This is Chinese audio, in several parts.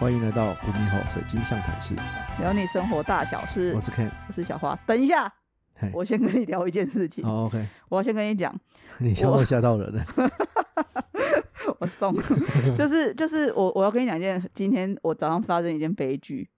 欢迎来到古米吼水晶象谈室，聊你生活大小事我。是 Ken。我是小花。等一下，我先跟你聊一件事情。好，OK，我要先跟你讲，你吓到吓到人了。我送，就是就是我我要跟你讲一件，今天我早上发生一件悲剧，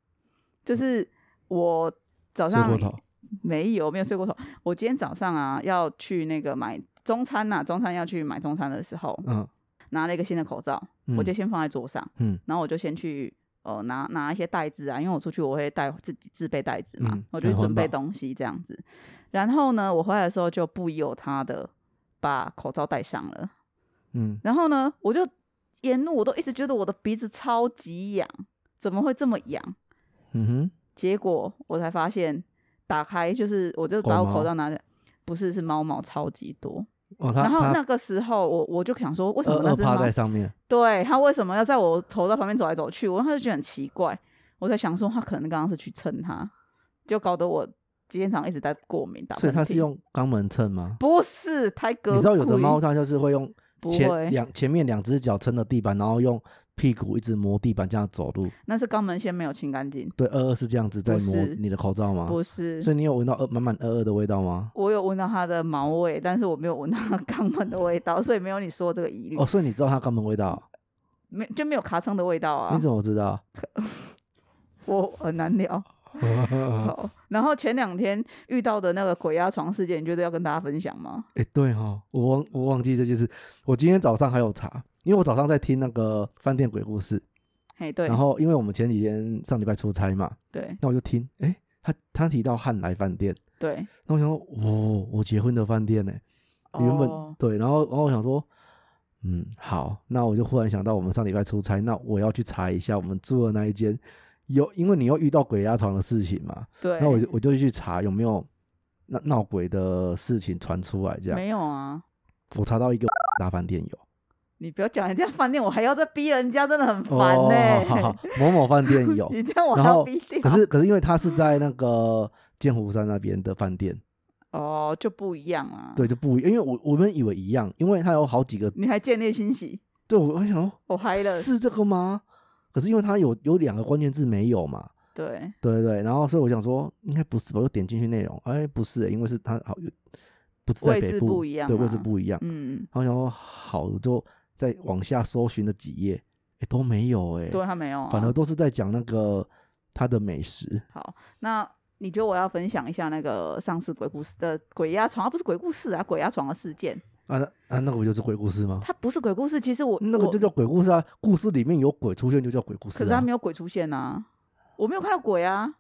就是我早上睡过头，没有没有睡过头。我今天早上啊要去那个买中餐呐、中餐要去买中餐的时候，嗯拿了一个新的口罩，嗯我就先放在桌上，嗯然后我就先去呃拿拿一些袋子啊，因为我出去我会带自己自备袋子嘛，嗯我就准备东西这样子。然后呢，我回来的时候就不由他的把口罩戴上了。嗯，然后呢，我就沿路我都一直觉得我的鼻子超级痒，怎么会这么痒？嗯哼，结果我才发现，打开就是我就把我口罩拿下，不是是猫毛超级多。哦，他然后那个时候我我就想说，为什么那只猫在上面，对他为什么要在我头在旁边走来走去？我当时就觉得很奇怪，我在想说他可能刚刚是去蹭它，就搞得我今天早上一直在过敏打。所以他是用肛门蹭吗？不是太格？你知道有的猫它就是会用前两前面两只脚撑着地板，然后用屁股一直磨地板这样走路。那是肛门腺没有清干净，对，二二是这样子在磨你的口罩吗？不是。所以你有闻到二满满二二的味道吗？我有闻到它的毛味，但是我没有闻到它肛门的味道，所以没有你说这个疑虑，哦，所以你知道它肛门味道？没就没有卡蹭的味道啊你。怎么知道？我很难聊。好，然后前两天遇到的那个鬼压床事件，你觉得要跟大家分享吗？哎、对哈，我忘我忘记这件事。我今天早上还有查，因为我早上在听那个饭店鬼故事，哎，对，然后因为我们前几天上礼拜出差嘛，对那我就听，哎、他他提到汉来饭店，对，那我想说，哦，我结婚的饭店呢、原本、哦对，然后然后我想说，嗯，好，那我就忽然想到我们上礼拜出差，那我要去查一下我们住的那一间有，因为你又遇到鬼压床的事情嘛，对，那我就我就去查有没有闹闹鬼的事情传出来，这样，没有啊。我查到一个大饭店有。你不要讲人家饭店，我还要再逼人家，真的很烦呢、哦，好好，某某饭店有，你这样我还要逼掉。可是可是因为他是在那个剑湖山那边的饭店，哦，就不一样啊。对，就不一因为我我们以为一样，因为它有好几个，你还建立欣喜，对我我想说我嗨了。是这个吗？可是因为它有有两个关键字没有嘛，对，对对对，然后所以我想说应该不是吧，我就点进去内容，哎，不是、因为是它好有不是在位置北部，不一样对，位置啊不一样，嗯，然后想说好，我就再往下搜寻了几页，哎，都没有哎、对他没有啊。反而都是在讲那个它的美食。好，那你觉得我要分享一下那个上次鬼故事的鬼压床，它不是鬼故事啊，鬼压床的事件，啊，那啊，那个不就是鬼故事吗？它不是鬼故事。其实我我那个就叫鬼故事啊，故事里面有鬼出现就叫鬼故事、啊。可是它没有鬼出现啊，我没有看到鬼啊。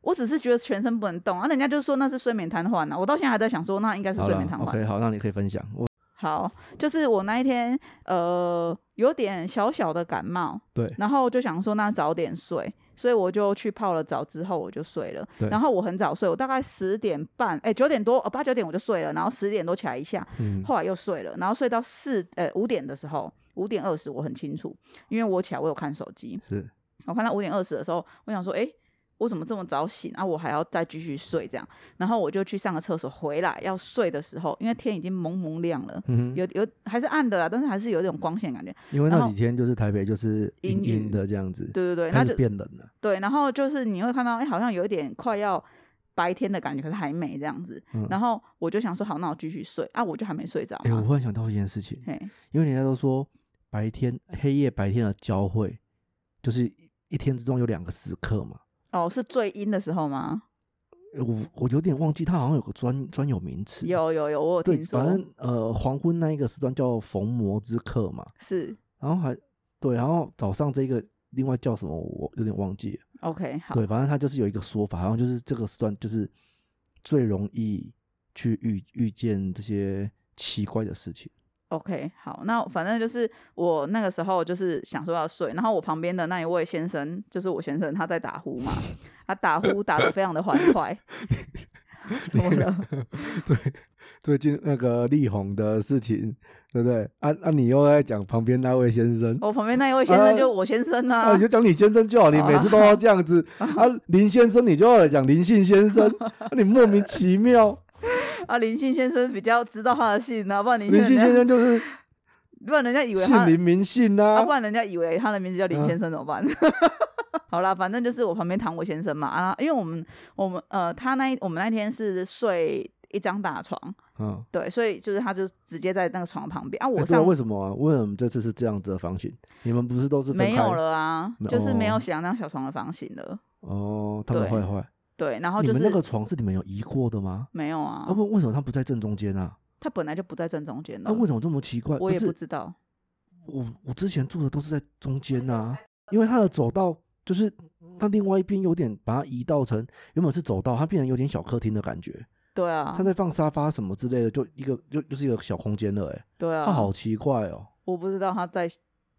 我只是觉得全身不能动啊，人家就说那是睡眠瘫痪啊，我到现在还在想说那应该是睡眠瘫痪。，OK，好，那你可以分享。我好，就是我那一天呃有点小小的感冒，对然后就想说那早点睡，所以我就去泡了澡之后我就睡了。对然后我很早睡，我大概十点半，哎九点多，哦八九点我就睡了，然后十点多起来一下，嗯后来又睡了，然后睡到四呃五点的时候，五点二十我很清楚，因为我起来我有看手机，是我看到五点二十的时候，我想说，哎、我怎么这么早醒啊？我还要再继续睡这样，然后我就去上个厕所，回来要睡的时候，因为天已经蒙蒙亮了，嗯哼，有有还是暗的啦，但是还是有一种光线感觉。因为那几天就是台北就是阴阴的这样子，对对对，开始变冷了。对，然后就是你会看到，哎、好像有一点快要白天的感觉，可是还没这样子。嗯然后我就想说，好，那我继续睡啊，我就还没睡着哎、我。忽然想到一件事情，嘿，因为人家都说白天黑夜白天的交汇，就是一天之中有两个时刻嘛。哦，是最阴的时候吗？呃我我有点忘记，它好像有个专专有名词。有有有，我有对，听说反正呃黄昏那一个时段叫逢魔之刻嘛，是然后还对，然后早上这个另外叫什么，我有点忘记了。OK 好。对，反正它就是有一个说法，好像就是这个时段就是最容易去遇遇见这些奇怪的事情。OK，好，那反正就是我那个时候就是想说要睡，然后我旁边的那一位先生，就是我先生，他在打呼嘛，他打呼打得非常的欢快，怎么了？对，最近那个力宏的事情，对不对？啊啊，你又在讲旁边那位先生，我旁边那一位先生就我先生啊，啊你，就讲你先生就好，你每次都要这样子啊。林先生，你就要来讲林姓先生，啊你莫名其妙。啊，林信先生比较知道他的姓啊，不然林林姓先生生就是不然人家以为他姓名明姓啊，啊不，然人家以为他的名字叫林嗯先生怎么办？好啦，反正就是我旁边躺我先生嘛啊，因为我们我们呃，他那一我们那天是睡一张大床，嗯，对，所以就是他就直接在那个床旁边啊，哎对啊上、为什么啊？为什么这次是这样子的房型？你们不是都是分开没有了啊，没就是没有哦想那小床的房型了，哦？他们对坏坏，对，然后就是你们那个床是你们有移过的吗？没有啊啊，，不，为什么它不在正中间啊？他本来就不在正中间的，啊，为什么这么奇怪？我也不知道，我我之前住的都是在中间呐、因为它的走道就是它另外一边有点把它移到成原本是走道，它变成有点小客厅的感觉。对啊它，在放沙发什么之类的，就一个就就是一个小空间了、欸，对啊，它好奇怪哦、我不知道他在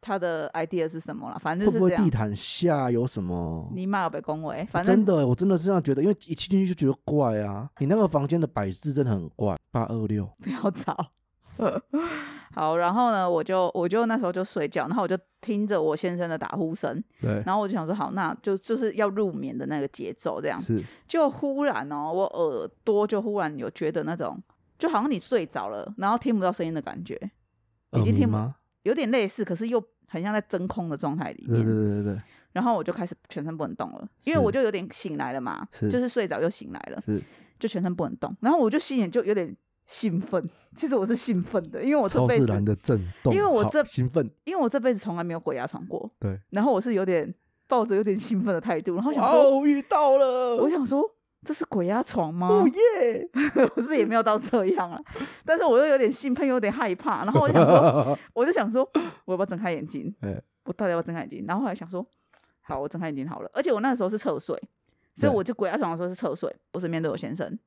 他的 idea 是什么了，反正会。不会地毯下有什么？你妈有被恭维，反正真的欸、我真的是这样觉得，因为一进去就觉得怪啊。你那个房间的摆置真的很怪，八二六，不要吵。好，然后呢，我就我就那时候就睡觉，然后我就听着我先生的打呼声，对，然后我就想说，好，那就就是要入眠的那个节奏，这样。是就忽然哦，我耳朵就忽然有觉得那种，就好像你睡着了，然后听不到声音的感觉，已经听不？有点类似，可是又很像在真空的状态里对面。对对对然后我就开始全身不能动了，因为我就有点醒来了嘛，是就是睡着又醒来了，是就全身不能动。然后我就心里就有点兴奋，其实我是兴奋的，因为我这超辈子自然的震动，因为我这兴奋，因为我这辈子从来没有鬼压床过，对，然后我是有点抱着有点兴奋的态度，然后想说，哦，遇到了，我想说这是鬼压床吗？哦 耶，我是也没有到这样啊，但是我又有点兴奋，又有点害怕，然后我就想说，我就想说，我要不要睁开眼睛？哎我到底要不要睁开眼睛？然后后来想说，好，我睁开眼睛好了。而且我那时候是侧睡，所以我就鬼压床的时候是侧睡，不是面对我先生，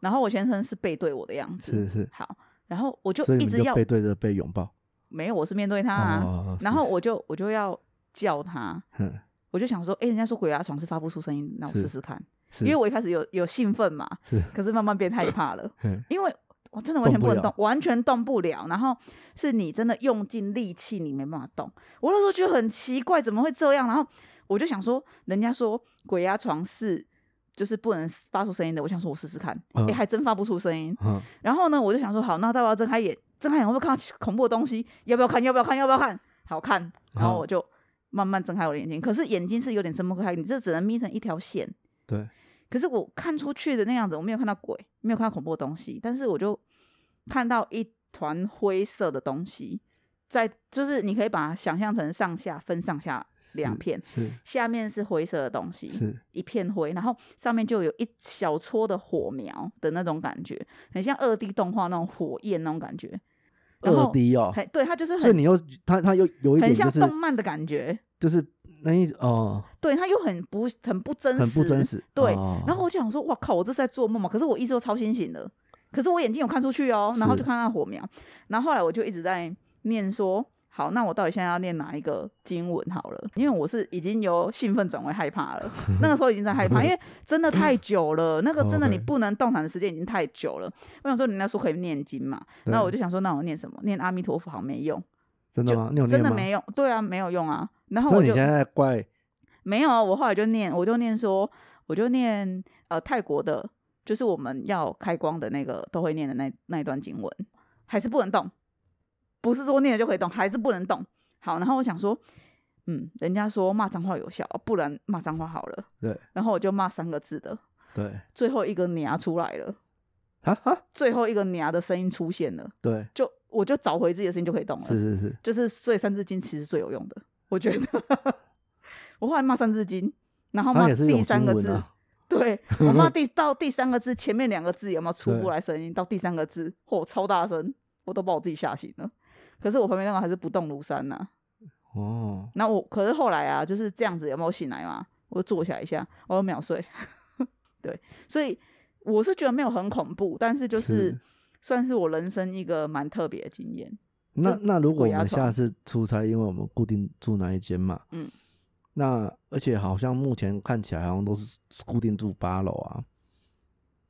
然后我先生是背对我的样子。是是，好，然后我就一直要背对着被拥抱，没有，我是面对他啊，哦，然后我就我就要叫他，嗯，我就想说，哎、人家说鬼压床是发不出声音，那我是试试看，是因为我一开始有有兴奋嘛，是，可是慢慢变害怕了，嗯 因为我真的完全不能动动，完全动不了。然后是你真的用尽力气，你没办法动。我那时候觉得很奇怪，怎么会这样？然后我就想说，人家说鬼压床是就是不能发出声音的，我想说我试试看，哎、嗯还真发不出声音。嗯，然后呢，我就想说，好，那到底要睁开眼，睁开眼会不会看到恐怖的东西？要不要看？要不要看？要不要看？好看。然后我就慢慢睁开我的眼睛，可是眼睛是有点睁不开，你这只能眯成一条线。对，可是我看出去的那样子，我没有看到鬼，没有看到恐怖的东西，但是我就看到一团灰色的东西，在就是你可以把它想象成上下分上下两片，是。下面是灰色的东西，是，一片灰，然后上面就有一小撮的火苗的那种感觉，很像二 D 动画那种火焰那种感觉。然后二 D 哦，很对，它就是很所以你又它它又有一很点就是像动漫的感觉，就是那一哦，对，他又很不很不真实，很不真实，对哦然后我就想说，哇靠，我这是在做梦吗？可是我一直都超清醒的，可是我眼睛有看出去哦，然后就看到那火苗，然后后来我就一直在念说，好，那我到底现在要念哪一个经文好了？因为我是已经由兴奋转为害怕了，那个时候已经在害怕，因为真的太久了，那个真的你不能动弹的时间已经太久了。我想说，人家说可以念经嘛，对那我就想说，那我念什么？念阿弥陀佛好没用，真的吗？你有念吗？真的没用，对啊，没有用啊。然后我就你现在在怪没有啊，我后来就念，我就念说，我就念呃泰国的，就是我们要开光的那个都会念的那那一段经文，还是不能动，不是说念了就可以动，还是不能动。好，然后我想说，嗯，人家说骂脏话有效，不然骂脏话好了。对然后我就骂三个字的，对最后一个“娘”出来了，哈哈，最后一个“娘”的声音出现了，对，就我就找回自己的声音就可以动了。是是是，就是所以三字经其实最有用的，我觉得。我后来骂三字经，然后骂第三个字，对我骂第 到第三个字前面两个字有没有出对不来声音？到第三个字，嚯、超大声，我都把我自己吓醒了。可是我旁边那个还是不动如山呐、哦，那我可是后来啊，就是这样子，有没有醒来嘛？我就坐起来一下，我就秒睡。对，所以我是觉得没有很恐怖，但是就是是算是我人生一个蛮特别的经验。那那如果我们下次出差，因为我们固定住那一间嘛，嗯，那而且好像目前看起来好像都是固定住八楼啊。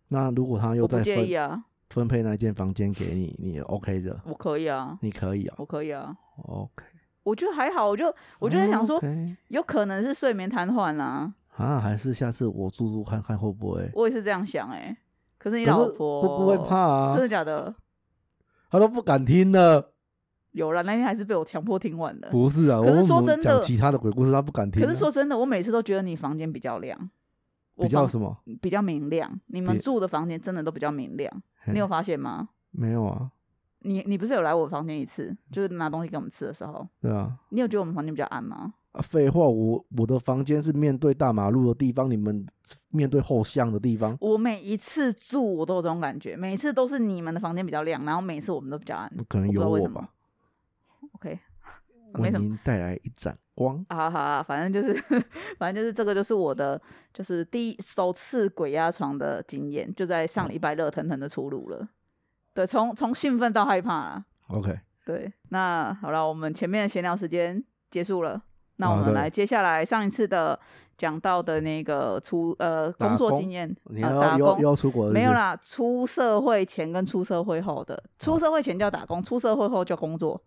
那如果他又在分分配那间房间给你，你也 OK 的，我可以啊，你可以啊、我可以啊。OK，我觉得还好，我就我就在想说有可能是睡眠瘫痪啦，啊，还是下次我住住看看会不会？我也是这样想哎、可是你老婆都不会怕啊真，的假的？他都不敢听了。有了，那天还是被我强迫听完的。不是啊，可是说真的讲其他的鬼故事，他不敢听啊。可是说真的，我每次都觉得你房间比较亮，比较什么？比较明亮。你们住的房间真的都比较明亮，你有发现吗？没有啊？你你不是有来我房间一次，就是拿东西给我们吃的时候，对啊。你有觉得我们房间比较暗吗？啊，废话，我我的房间是面对大马路的地方，你们面对后巷的地方。我每一次住我都有这种感觉，每次都是你们的房间比较亮，然后每次我们都比较暗。可能有我吧，OK，为没什么。您带来一盏光。好好啊，反正就是，反正就是这个，就是我的，就是第一首次鬼压床的经验，就在上礼拜热腾腾的出炉了。对，从从兴奋到害怕啦。OK，对，那好了，我们前面的闲聊时间结束了，那我们来接下来上一次的讲到的那个出呃工作经验，你呃打工？没有啦，出社会前跟出社会后的，出社会前叫打工，出社会后叫工作。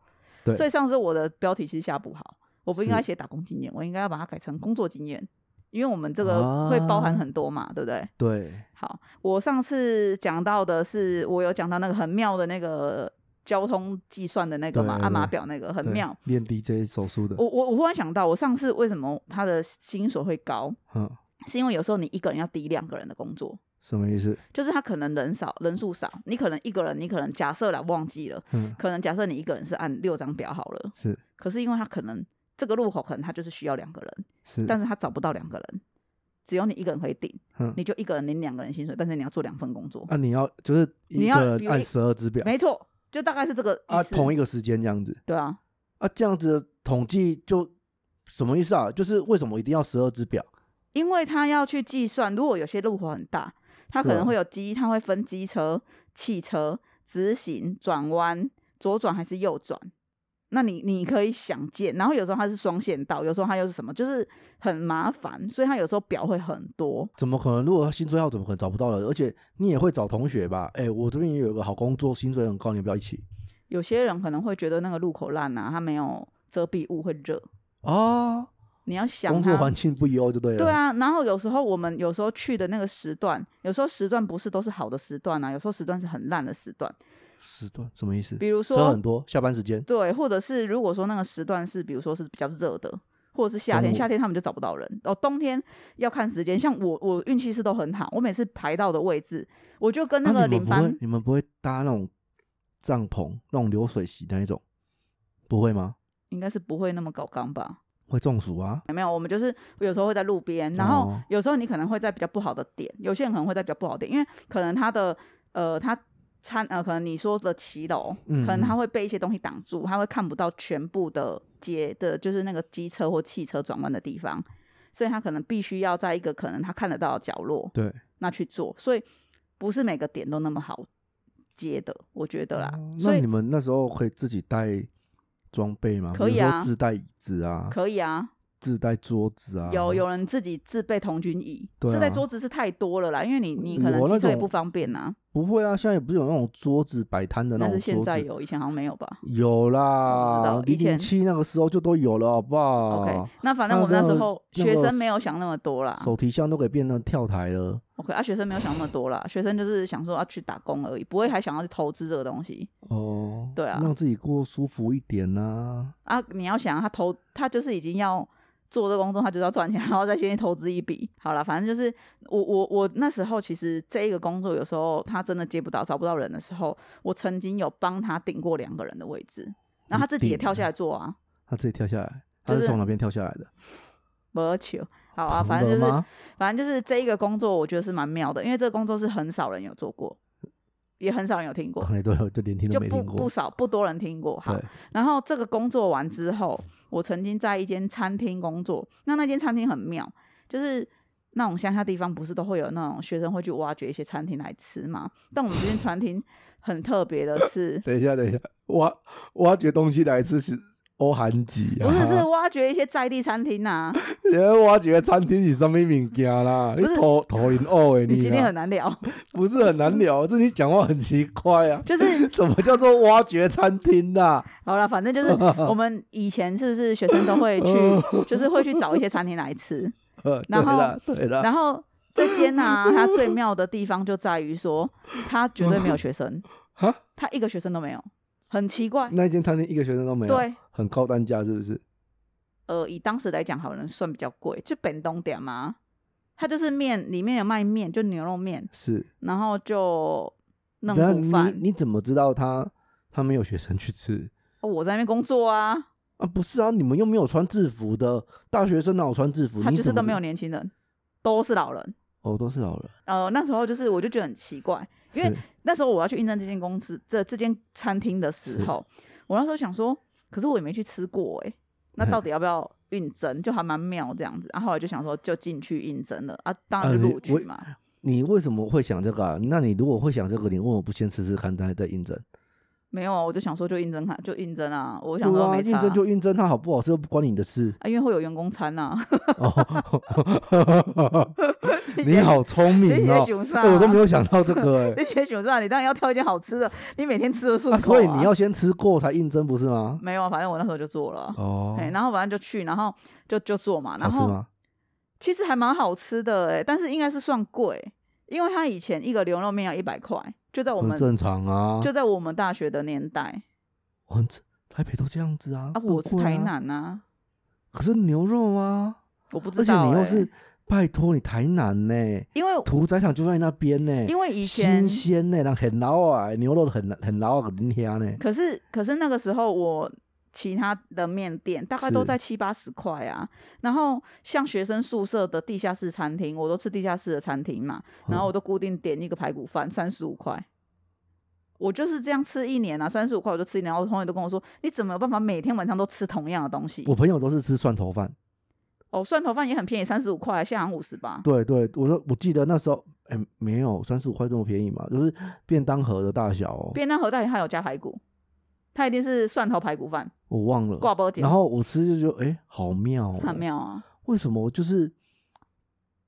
对所以上次我的标题其实下不好，我不应该写打工经验，我应该要把它改成工作经验，因为我们这个会包含啊很多嘛，对不对？对，好，我上次讲到的是，我有讲到那个很妙的那个交通计算的那个嘛，对按码表那个很妙。练 DJ 手术的。我我我忽然想到，我上次为什么他的薪水会高，嗯，是因为有时候你一个人要抵两个人的工作。什么意思？就是他可能人少，人数少，你可能一个人，你可能假设了忘记了，嗯，可能假设你一个人是按六张表好了，是。可是因为他可能这个路口可能他就是需要两个人，是，但是他找不到两个人，只有你一个人可以顶，嗯你就一个人领两个人薪水，但是你要做两份工作，啊，你要就是你一要按十二只表。没错，就大概是这个啊，同一个时间这样子。对啊，啊，这样子的统计就什么意思啊？就是为什么一定要十二只表？因为他要去计算，如果有些路口很大，他可能会有机，它会分机车、汽车、直行、转弯、左转还是右转。那你你可以想见，然后有时候它是双线道，有时候它又是什么，就是很麻烦，所以它有时候表会很多。怎么可能？如果他薪水要，怎么可能找不到了？而且你也会找同学吧？哎、我这边也有一个好工作，薪水很高，你要不要一起有些人可能会觉得那个路口烂啊，它没有遮蔽物会热。啊？你要想工作环境不优就对了。对，啊，然后有时候我们有时候去的那个时段，有时候时段不是都是好的时段啊，有时候时段是很烂的时段。时段什么意思？比如说车很多，下班时间对，或者是如果说那个时段是，比如说是比较热的，或者是夏天，夏天他们就找不到人。哦，冬天要看时间。像我，我运气是都很好，我每次排到的位置，我就跟那啊个领班，你们不会，你们不会搭那种帐篷，那种流水席那一种，不会吗？应该是不会那么搞刚吧？会中暑啊？没有，我们就是有时候会在路边，然后哦有时候你可能会在比较不好的点，有些人可能会在比较不好的点，因为可能他的呃他餐呃可能你说的骑楼，嗯可能他嗯会被一些东西挡住，他会看不到全部的街的，就是那个机车或汽车转弯的地方，所以他可能必须要在一个可能他看得到的角落对，那去做，所以不是每个点都那么好接的，我觉得啦。哦所以那你们那时候可以自己带装备吗？可以啊自带椅子啊，可以啊，自带桌子啊。有有人自己自备童军椅，对自带啊桌子是太多了啦，因为你你可能我那种骑车也不方便呐、不会啊？现在也不是有那种桌子摆摊的那种桌子，是现在有，以前好像没有吧有啦我知道，以前七那个时候就都有了，好不好？OK，那反正啊我们那时候学生没有想那么多啦。手提箱都可以变成跳台了。OK 啊，学生没有想那么多啦，学生就是想说要去打工而已，不会还想要去投资这个东西哦，对啊让自己过舒服一点呐、啊。你要想他投，他就是已经要做这个工作，他就是要赚钱，然后再先去投资一笔。好了，反正就是我我我那时候其实这一个工作有时候他真的接不到，找不到人的时候，我曾经有帮他顶过两个人的位置，然后他自己也跳下来做啊，他自己跳下来，他是是从哪边跳下来的？不求。好啊，反正就是反正就是这一个工作，我觉得是蛮妙的，因为这个工作是很少人有做过，也很少人有听过就连听都没听过。不少不多人听过。好，，然后这个工作完之后，我曾经在一间餐厅工作，那那间餐厅很妙，就是。那种乡下地方不是都会有那种学生会去挖掘一些餐厅来吃嘛？但我们这间餐厅很特别的是，等一下，等一下，挖挖掘东西来吃是欧韩籍啊？不是是挖掘一些在地餐厅啊？你要挖掘餐厅是什么物件啦？你头头晕哦诶，你今天很难聊，不是很难聊，是你讲话很奇怪啊。就是 什么叫做挖掘餐厅呐？好了，反正就是我们以前是不是学生都会去，就是会去找一些餐厅来吃。呃，然后对了，然后这间呢、它最妙的地方就在于说，它绝对没有学生哈，他一个学生都没有。很奇怪。那一间餐厅一个学生都没有，对，很高单价是不是？呃，以当时来讲，好像算比较贵，就本东点嘛，它就是面里面有卖面，就牛肉面，是。然后就嫩骨饭。你怎么知道他他没有学生去吃哦我在那边工作啊，啊？不是啊，你们又没有穿制服的大学生哪有穿制服？他就是都没有年轻人，都是老人。哦，都是老人。呃，那时候就是我就觉得很奇怪，因为那时候我要去应征这间公司这这间餐厅的时候，我那时候想说，可是我也没去吃过哎、那到底要不要应征？就还蛮妙这样子。然、后后来就想说，就进去应征了啊，当然录取嘛。你为什么会想这个啊？那你如果会想这个，你为什么不先吃吃看，再再应征？没有啊，我就想说就应征他，就应征啊。我对啊，想说没差应征就应征，他好不好吃又不关你的事。啊，因为会有员工餐呐、哦，你好聪明你哦我都没有想到这个哎、你当然要挑一件好吃的，你每天吃的顺口、啊，所以你要先吃过才应征，不是吗？没有啊，反正我那时候就做了。哦，哎、然后反正就去，然后就就做嘛，然后好吃吗？其实还蛮好吃的哎、但是应该是算贵，因为他以前一个牛肉面要一百块，就在我们很正常啊，就在我们大学的年代很台北都这样子啊。啊，我是台南啊，可是牛肉啊，我不而且知道、欸，你又是拜托你台南呢，因为屠宰场就在那边呢，因为以前新鲜呢，然后很老啊，牛肉很很老啊，很香呢。可是可是那个时候我其他的面店大概都在七八十块啊，然后像学生宿舍的地下室餐厅，我都吃地下室的餐厅嘛，然后我嗯都固定点一个排骨饭，三十五块。我就是这样吃一年啊，三十五块我就吃一年。然后我同学都跟我说，你怎么有办法每天晚上都吃同样的东西？我朋友都是吃蒜头饭，哦，蒜头饭也很便宜，三十五块，现在五十吧。对对，我说我记得那时候，哎，没有三十五块这么便宜嘛，就是便当盒的大小哦，便当盒大小还有加排骨，它一定是蒜头排骨饭，我忘了。挂包姐，然后我吃就觉得，哎，好妙哦，很妙啊。为什么就是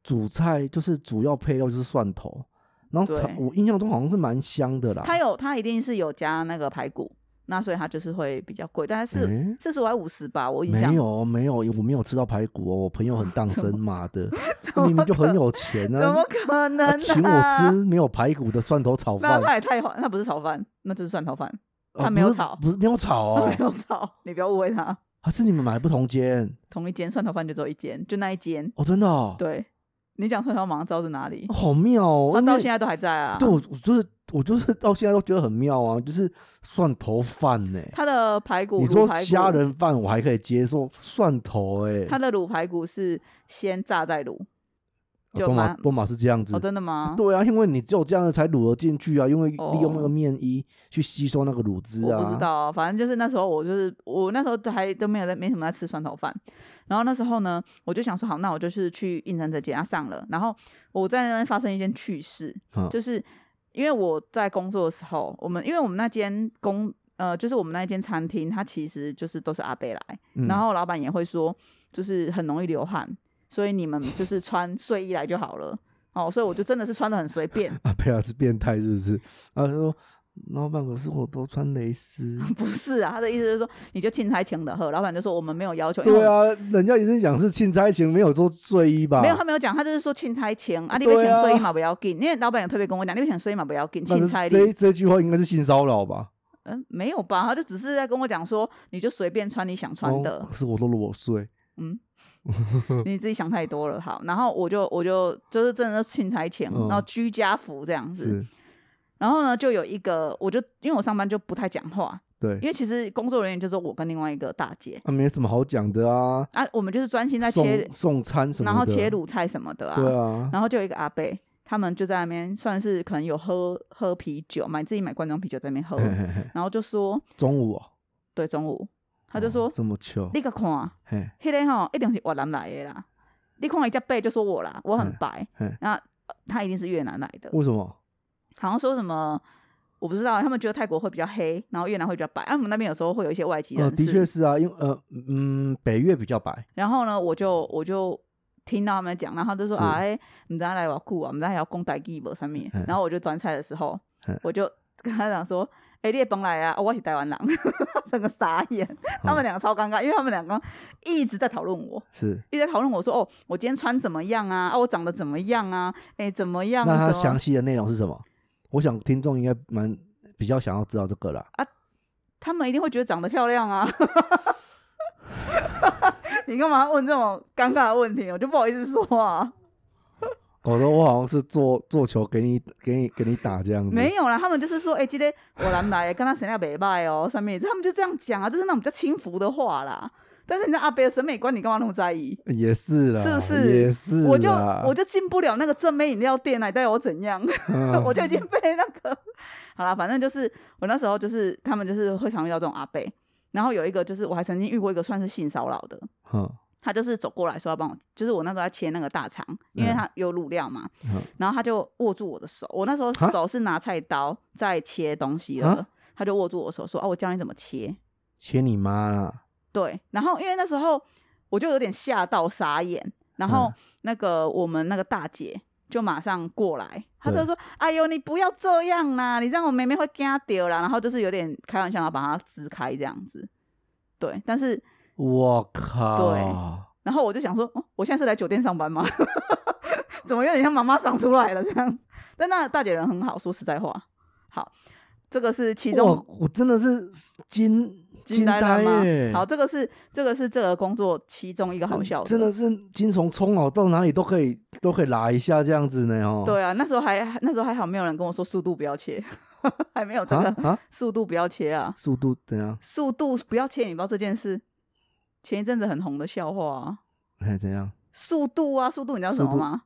主菜就是主要配料就是蒜头，然后我印象中好像是蛮香的啦。它有，它一定是有加那个排骨，那所以它就是会比较贵，但是诶四十五还五十吧，我印象没。有没有，我没有吃到排骨哦，我朋友很 当真，妈的，他明明就很有钱呢怎么啊，可能、请我吃没有排骨的蒜头炒饭，那也太好，那不是炒饭，那就是蒜头饭，啊他没有炒不是没有炒它 哦没，有炒，你不要误会他。还是你们买不同间同一间蒜头饭就只有一间，就那一间。哦，真的哦，对，你讲蒜头马上知道是哪里，哦好妙哦，因为它到现在都还在啊。对我我就是我就是到现在都觉得很妙啊，就是蒜头饭呢。它的排骨，你说虾仁饭我还可以接受，蒜头哎，它的卤排骨是先炸再卤。就哦多马蛮多马是这样子。哦，，真的吗？对啊，因为你只有这样子才卤得进去啊，因为利用那个哦面衣去吸收那个卤汁啊。我不知道啊，反正就是那时候我就是我那时候都还都没有在没什么在吃蒜头饭，然后那时候呢，我就想说好，那我就是去应征这间啊上了，然后我在那边发生一件趣事，嗯。就是因为我在工作的时候，我们因为我们那间工呃就是我们那一间餐厅，它其实就是都是阿贝来，嗯。然后老板也会说就是很容易流汗，所以你们就是穿睡衣来就好了。哦，所以我就真的是穿的很随便，啊，佩尔是变态是不是？啊，他说老板，可是我都穿蕾丝。不是啊，他的意思是说，你就钦差请的喝。老板就说我们没有要求，对啊，人家医生讲是钦差请，没有说睡衣吧？没有他没有讲，他就是说钦差请啊，你别对啊请睡衣嘛不要紧，因为老板也特别跟我讲，你别请睡衣嘛不要紧，那是钦差这你这句话应该是性骚扰吧？嗯没有吧？他就只是在跟我讲说，你就随便穿你想穿的哦，可是我都裸睡，嗯，你自己想太多了。好，然后我就我就就是真的是钦差请，嗯然后居家服这样子，然后呢就有一个，我就因为我上班就不太讲话，对因，为其实工作人员就是我跟另外一个大姐啊，没什么好讲的啊。啊，我们就是专心在切送，送餐什么的，然后切卤菜什么的啊，对啊，然后就有一个阿伯，他们就在那边算是可能有喝喝啤酒，买自己买罐装啤酒在那边喝，嘿嘿嘿然后就说，中午哦，对，中午他就说，哦这么巧，你个看，嘿，迄个吼一定是越南来的啦，你看一只背就说我啦，我很嗯白。嘿，那呃他一定是越南来的，为什么？好像说什么。我不知道，他们觉得泰国会比较黑，然后越南会比较白。啊，我们那边有时候会有一些外籍人呃，的确是啊，因为呃嗯，北越比较白，然后呢，我就我就听到他们讲，然后他就说啊，哎、你知道来我酷啊，我们知道还要讲台语无上面嗯。然后我就端菜的时候嗯，我就跟他讲说，哎、你也甭来啊，我是台湾人，整个傻眼。他们两个超尴尬，因为他们两个一直在讨论我，是。一直在讨论我说，哦，我今天穿怎么样啊？啊，我长得怎么样啊？哎、怎么样？那他详细的内容是什么？我想听众应该蛮比较想要知道这个啦。他们一定会觉得长得漂亮啊。你干嘛问这种尴尬的问题？我就不好意思说啊。搞得我好像是做做球给你给你给你打这样子。没有啦，他们就是说，哎、今天我来来跟他谁要北拜哦，上面他们就这样讲啊，就是那种比较轻浮的话啦。但是你知道阿北的审美观，你干嘛那么在意？也是啦，是不是也是，我就我就进不了那个正妹饮料店啊，你带我怎样？嗯我就已经被那个好了，反正就是我那时候就是他们就是会常遇到这种阿贝，然后有一个就是我还曾经遇过一个算是性骚扰的，哼他就是走过来说要帮我，就是我那时候在切那个大肠，因为嗯他有卤料嘛，哼然后他就握住我的手，我那时候哈手是拿菜刀在切东西了啊，他就握住我手说：“哦、我教你怎么切。切你妈啦！”对，然后因为那时候我就有点吓到傻眼，然后嗯那个我们那个大姐就马上过来，她就对说：“哎呦，你不要这样啦，你这样我妹妹会惊掉啦。”然后就是有点开玩笑，然后把她支开这样子。对，但是我靠！对然后我就想说，哦，我现在是来酒店上班吗？怎么有点像妈妈桑出来了这样？但那大姐人很好，说实在话，好，这个是其中，我真的是惊惊呆了吗耶！好，这个是这个是这个工作其中一个好笑真的是精虫充脑，到哪里都可以都可以拉一下这样子呢哦。对啊，那时候还那时候还好，没有人跟我说速度不要切，还没有这个啊啊，速度不要切啊，速度怎样？速度不要切，你不知道这件事？前一阵子很红的笑话啊，哎，怎样？速度啊，速度，你知道什么吗？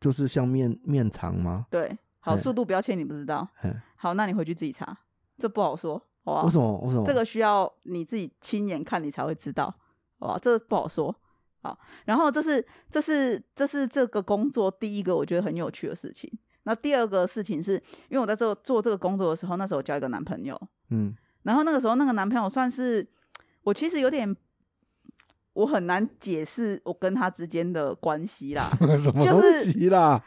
就是像面面肠吗？对，好，速度不要切，你不知道。嘿好，那你回去自己查，这不好说，好吧为？什么？为什么？这个需要你自己亲眼看，你才会知道，好吧？这不好说。好，然后这是这是这是这个工作第一个我觉得很有趣的事情。那第二个事情是因为我在这做这个工作的时候，那时候我交一个男朋友，嗯，然后那个时候那个男朋友算是我其实有点我很难解释我跟他之间的关系啦，什么东就是西啦？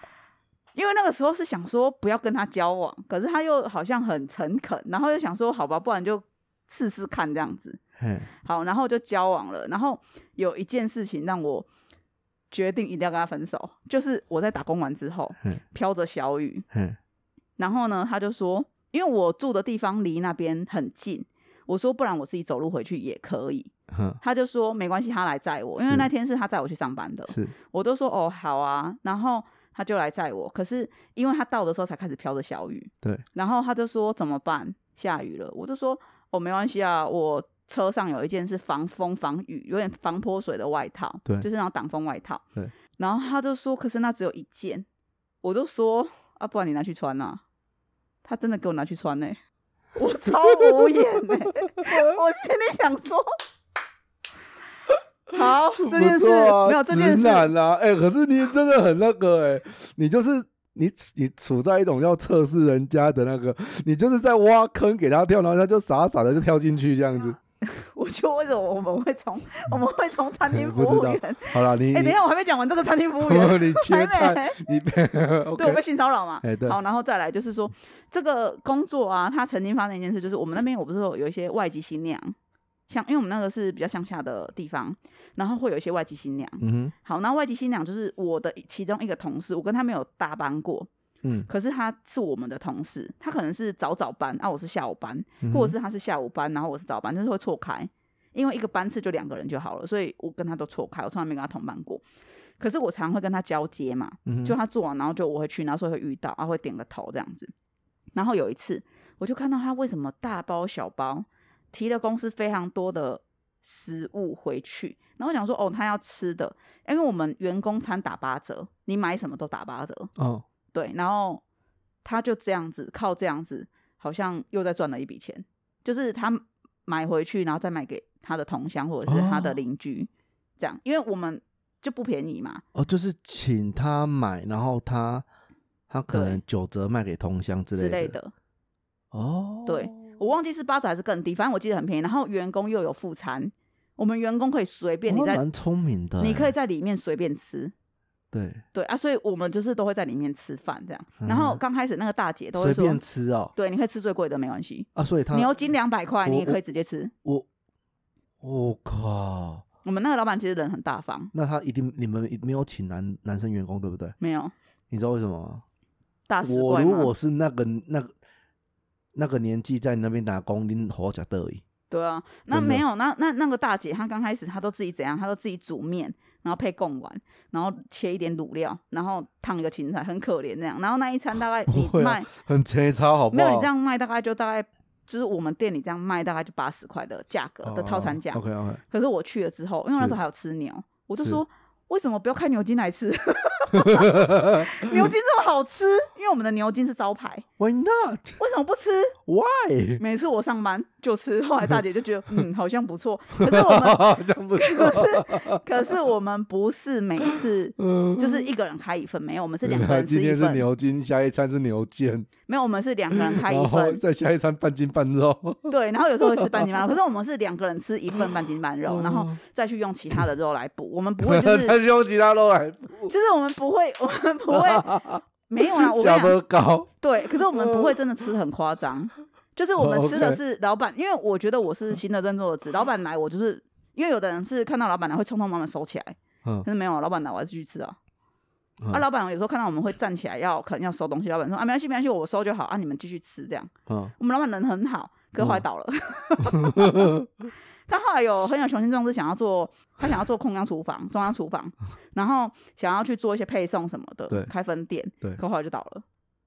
因为那个时候是想说不要跟他交往，可是他又好像很诚恳，然后又想说好吧，不然就试试看这样子。嘿，好，然后就交往了。然后有一件事情让我决定一定要跟他分手，就是我在打工完之后嘿，飘着小雨，嘿，然后呢，他就说，因为我住的地方离那边很近，我说不然我自己走路回去也可以。他就说没关系，他来载我，因为那天是他载我去上班的。是，我都说哦好啊，然后他就来载我。可是因为他到的时候才开始飘着小雨，对，然后他就说怎么办？下雨了，我就说哦没关系啊，我车上有一件是防风防雨、有点防泼水的外套，对就是那种挡风外套。对，然后他就说，可是那只有一件，我就说啊，不然你拿去穿呐、他真的给我拿去穿呢、我超无言呢、我心里想说。好，这件事、啊，没有这件事，难啊，哎、可是你真的很那个哎、你就是你你处在一种要测试人家的那个，你就是在挖坑给他跳，然后他就傻傻的就跳进去这样子。我就为什么我们会从我们会从餐厅 服务员？好了，你哎、等一下，我还没讲完这个餐厅服务员，你 你切菜，你对我被性骚扰嘛。哎对。好，然后再来就是说，这个工作啊，他曾经发生一件事，就是我们那边我不是有有一些外籍新娘，像因为我们那个是比较乡下的地方，然后会有一些外籍新娘。嗯好，那外籍新娘就是我的其中一个同事，我跟他没有搭班过，哼，嗯，可是他是我们的同事，他可能是早早班，啊，我是下午班，或者是他是下午班，然后我是早班，就是会错开，因为一个班次就两个人就好了，所以我跟他都错开，我从来没跟他同班过。可是我常会跟他交接嘛，就他做完，然后就我会去，然后所以会遇到，啊会点个头这样子。然后有一次，我就看到他为什么大包小包提了公司非常多的食物回去，然后我想说哦，他要吃的，因为我们员工餐打八折，你买什么都打八折，哦，对，然后他就这样子靠这样子，好像又再赚了一笔钱，就是他买回去，然后再卖给他的同乡或者是他的哦邻居，这样，因为我们就不便宜嘛，哦，就是请他买，然后他他可能九折卖给同乡之类之类类的。哦，对我忘记是八折还是更低，反正我记得很便宜。然后员工又有副餐，我们员工可以随便你在，哦蛮聪明的欸，你可以在里面随便吃。对对啊，所以我们就是都会在里面吃饭这样。然后嗯刚开始那个大姐都会说随便，吃哦对，你可以吃最贵的没关系，啊，所以他牛筋两百块你也可以直接吃。我我靠，我们那个老板其实人很大方，那他一定你们没有请男男生员工对不对？没有你知道为什么吗？大使我怪吗？如果是那个那个那个年纪在那边打工，恁好食得意。对啊，那真的没有，那那那个大姐她刚开始她都自己怎样，她都自己煮面，然后配贡丸，然后切一点卤料，然后烫一个青菜，很可怜那样。然后那一餐大概 你卖、很切差，好不好？没有你这样卖，大概就大概就是我们店里这样卖，大概就八十块的价格的套餐价。OK OK，可是我去了之后，因为那时候还有吃牛，我就说为什么不要开牛筋来吃？牛筋这么好吃，因为我们的牛筋是招牌，Why not? 为什么不吃？Why？每次我上班就吃，后来大姐就觉得嗯 好像不错，可是我们可。是可是我们不是每次嗯，就是一个人开一份，没有，我们是两个人 吃今天是，牛筋，下一餐是牛腱，没有，我们是两个人开一份，再下一餐半斤半肉。对，然后有时候会吃半斤半肉，可是我们是两个人吃一份半斤半肉，然后再去用其他的肉来补，我们不会就是再用其他肉来补就是我们不会，我们不会。没有啊，我跟价你讲，不高。对，可是我们不会真的吃的很夸张，就是我们吃的是老板，因为我觉得我是新的认作的子，老板来我就是因为有的人是看到老板来会匆匆忙忙收起来，嗯。可是没有，老板来我还是继续吃啊。嗯。啊，老板有时候看到我们会站起来要可能要收东西，老板说啊没关系没关系，我收就好啊，你们继续吃这样。嗯，我们老板人很好，可是后来嗯倒了。他后来有很有雄心壮志，想要做，他想要做空央厨房、中央厨房，然后想要去做一些配送什么的，对开分店，可后来就倒了。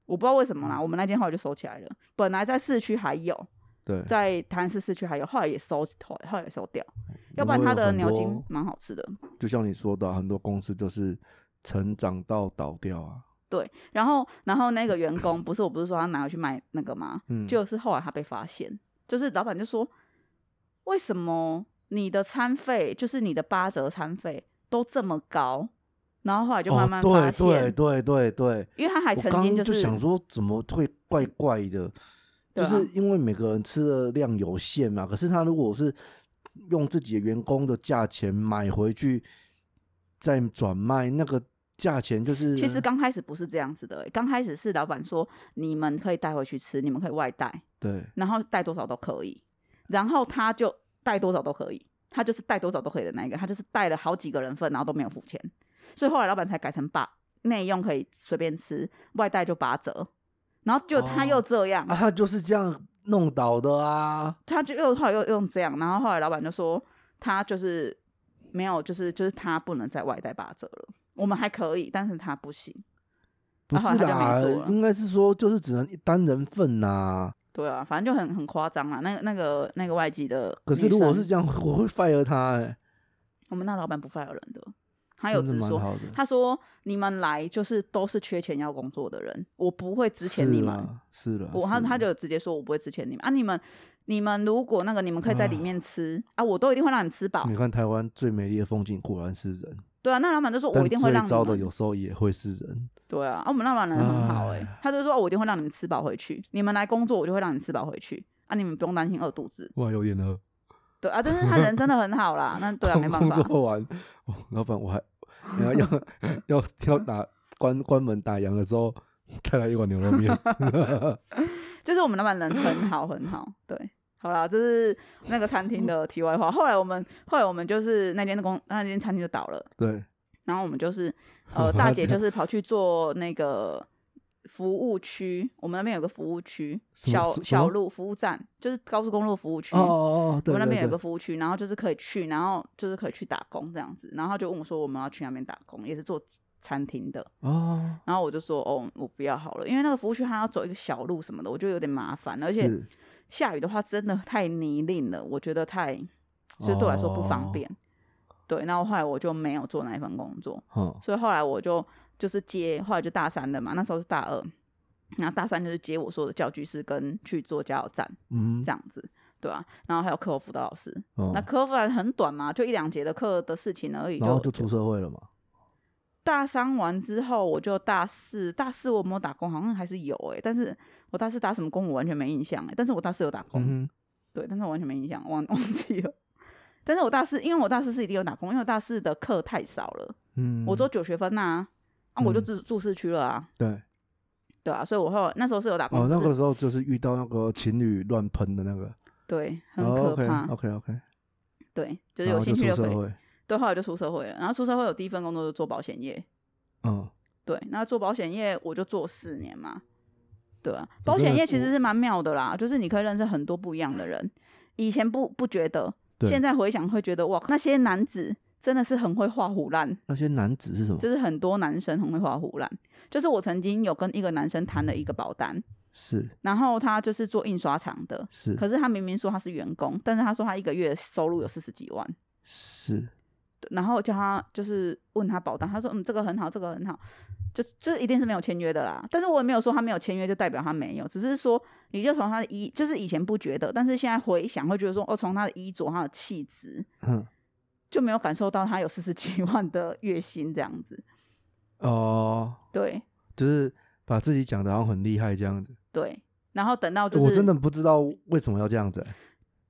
我不知道为什么啦，我们那间后来就收起来了。本来在市区还有，对。在台南市市区还有，后来也收，后来后来也收掉。要不然它的牛筋蛮好吃的。就像你说的，很多公司都是成长到倒掉啊。对，然后然后那个员工不是我不是说他拿回去卖那个吗？嗯，就是后来他被发现，就是老板就说，为什么你的餐费就是你的八折餐费都这么高？然后后来就慢慢对现，对对对对，因为他还曾经就是想说怎么会怪怪的，就是因为每个人吃的量有限嘛。可是他如果是用自己的员工的价钱买回去再转卖，那个价钱就是其实刚开始不是这样子的、欸刚开始是老板说你们可以带回去吃，你们可以外带，对然后带多少都可以，然后他就带多少都可以，他就是带多少都可以的那一个，他就是带了好几个人份，然后都没有付钱，所以后来老板才改成八内用可以随便吃，外带就八折，然后就他又这样，啊，他就是这样弄倒的啊。他就又后来又又用这样，然后后来老板就说他就是没有，就是就是他不能再外带八折了，我们还可以，但是他不行。不是啦应该是说就是只能一单人份呐、对啊，反正就很很夸张啊。那个那个那个外籍的，可是如果是这样，我会 fire 他哎、我们那老板不 fire 人的，他有直说。他说你们来就是都是缺钱要工作的人，我不会支遣是你们。是的，我他他就直接说我不会支遣你们啊，你们你们如果那个你们可以在里啊面吃啊我都一定会让你吃饱。你看台湾最美丽的风景果然是人，对啊，那老板就说我一定会让你最糟的有时候也会是人。对啊，啊，我们老板人很好哎、哎他就说、哦我一定会让你们吃饱回去，你们来工作我就会让你吃饱回去啊，你们不用担心饿肚子。哇，有点饿。对啊，但是他人真的很好啦，那对啊，没办法工法。作完，哦老板我还你 要要要要打关关门打烊的时候，再来一碗牛肉面。就是我们老板人很好很好，对。好啦，这是那个餐厅的题外话。后来我们，后来我们就是那间的公那间餐厅就倒了，对，然后我们就是呃，大姐就是跑去做那个服务区，我们那边有个服务区，小小路服务站，就是高速公路服务区。哦哦哦，对我们那边有个服务区，然后就是可以去，然后就是可以去打工这样子。然后他就问我说，我们要去那边打工，也是做餐厅的。哦，然后我就说，哦，我不要好了，因为那个服务区它要走一个小路什么的，我觉得有点麻烦，而且是下雨的话真的太泥泞了，我觉得太，就是对我来说不方哦。便。对，然后后来我就没有做那一份工作，嗯所以后来我就就是接，后来就大三了嘛，那时候是大二，然后大三就是接我说的教具师跟去做加油站嗯。这样子，对啊，然后还有课后辅导老师，哦。那课后辅导很短嘛，就一两节的课的事情而已，然后就出社会了嘛。大三完之后，我就大四，大四我有没有打工？好像还是有诶、但是我大四打什么工我完全没印象诶、但是我大四有打工，嗯对，但是我完全没印象，忘 忘记了。但是我大四，因为我大四是一定有打工，因为我大四的课太少了，嗯，我只有九学分呐、啊，我就嗯住住市区了啊，对对啊，所以我后来那时候是有打工，哦，那个时候就是遇到那个情侣乱喷的那个，对很可怕，OK OK，对，就是有兴趣的可以，对，后来就出社会了，然后出社会有第一份工作就做保险业，嗯，对，那做保险业我就做四年嘛，对啊，这真的保险业其实是蛮妙的啦，就是你可以认识很多不一样的人。以前不不觉得，对现在回想会觉得哇，那些男子真的是很会画虎烂，那些男子是什么？就是很多男生很会画虎烂。就是我曾经有跟一个男生谈了一个保单，是然后他就是做印刷厂的，是可是他明明说他是员工，但是他说他一个月收入有四十几万，是，然后叫他就是问他保单，他说嗯这个很好，这个很好，就就一定是没有签约的啦。但是我也没有说他没有签约就代表他没有，只是说你就从他的衣，就是以前不觉得，但是现在回想会觉得说哦，从他的衣着、他的气质嗯就没有感受到他有四十几 万的月薪这样子。哦，对就是把自己讲的好像很厉害这样子。对，然后等到就是我真的不知道为什么要这样子、欸。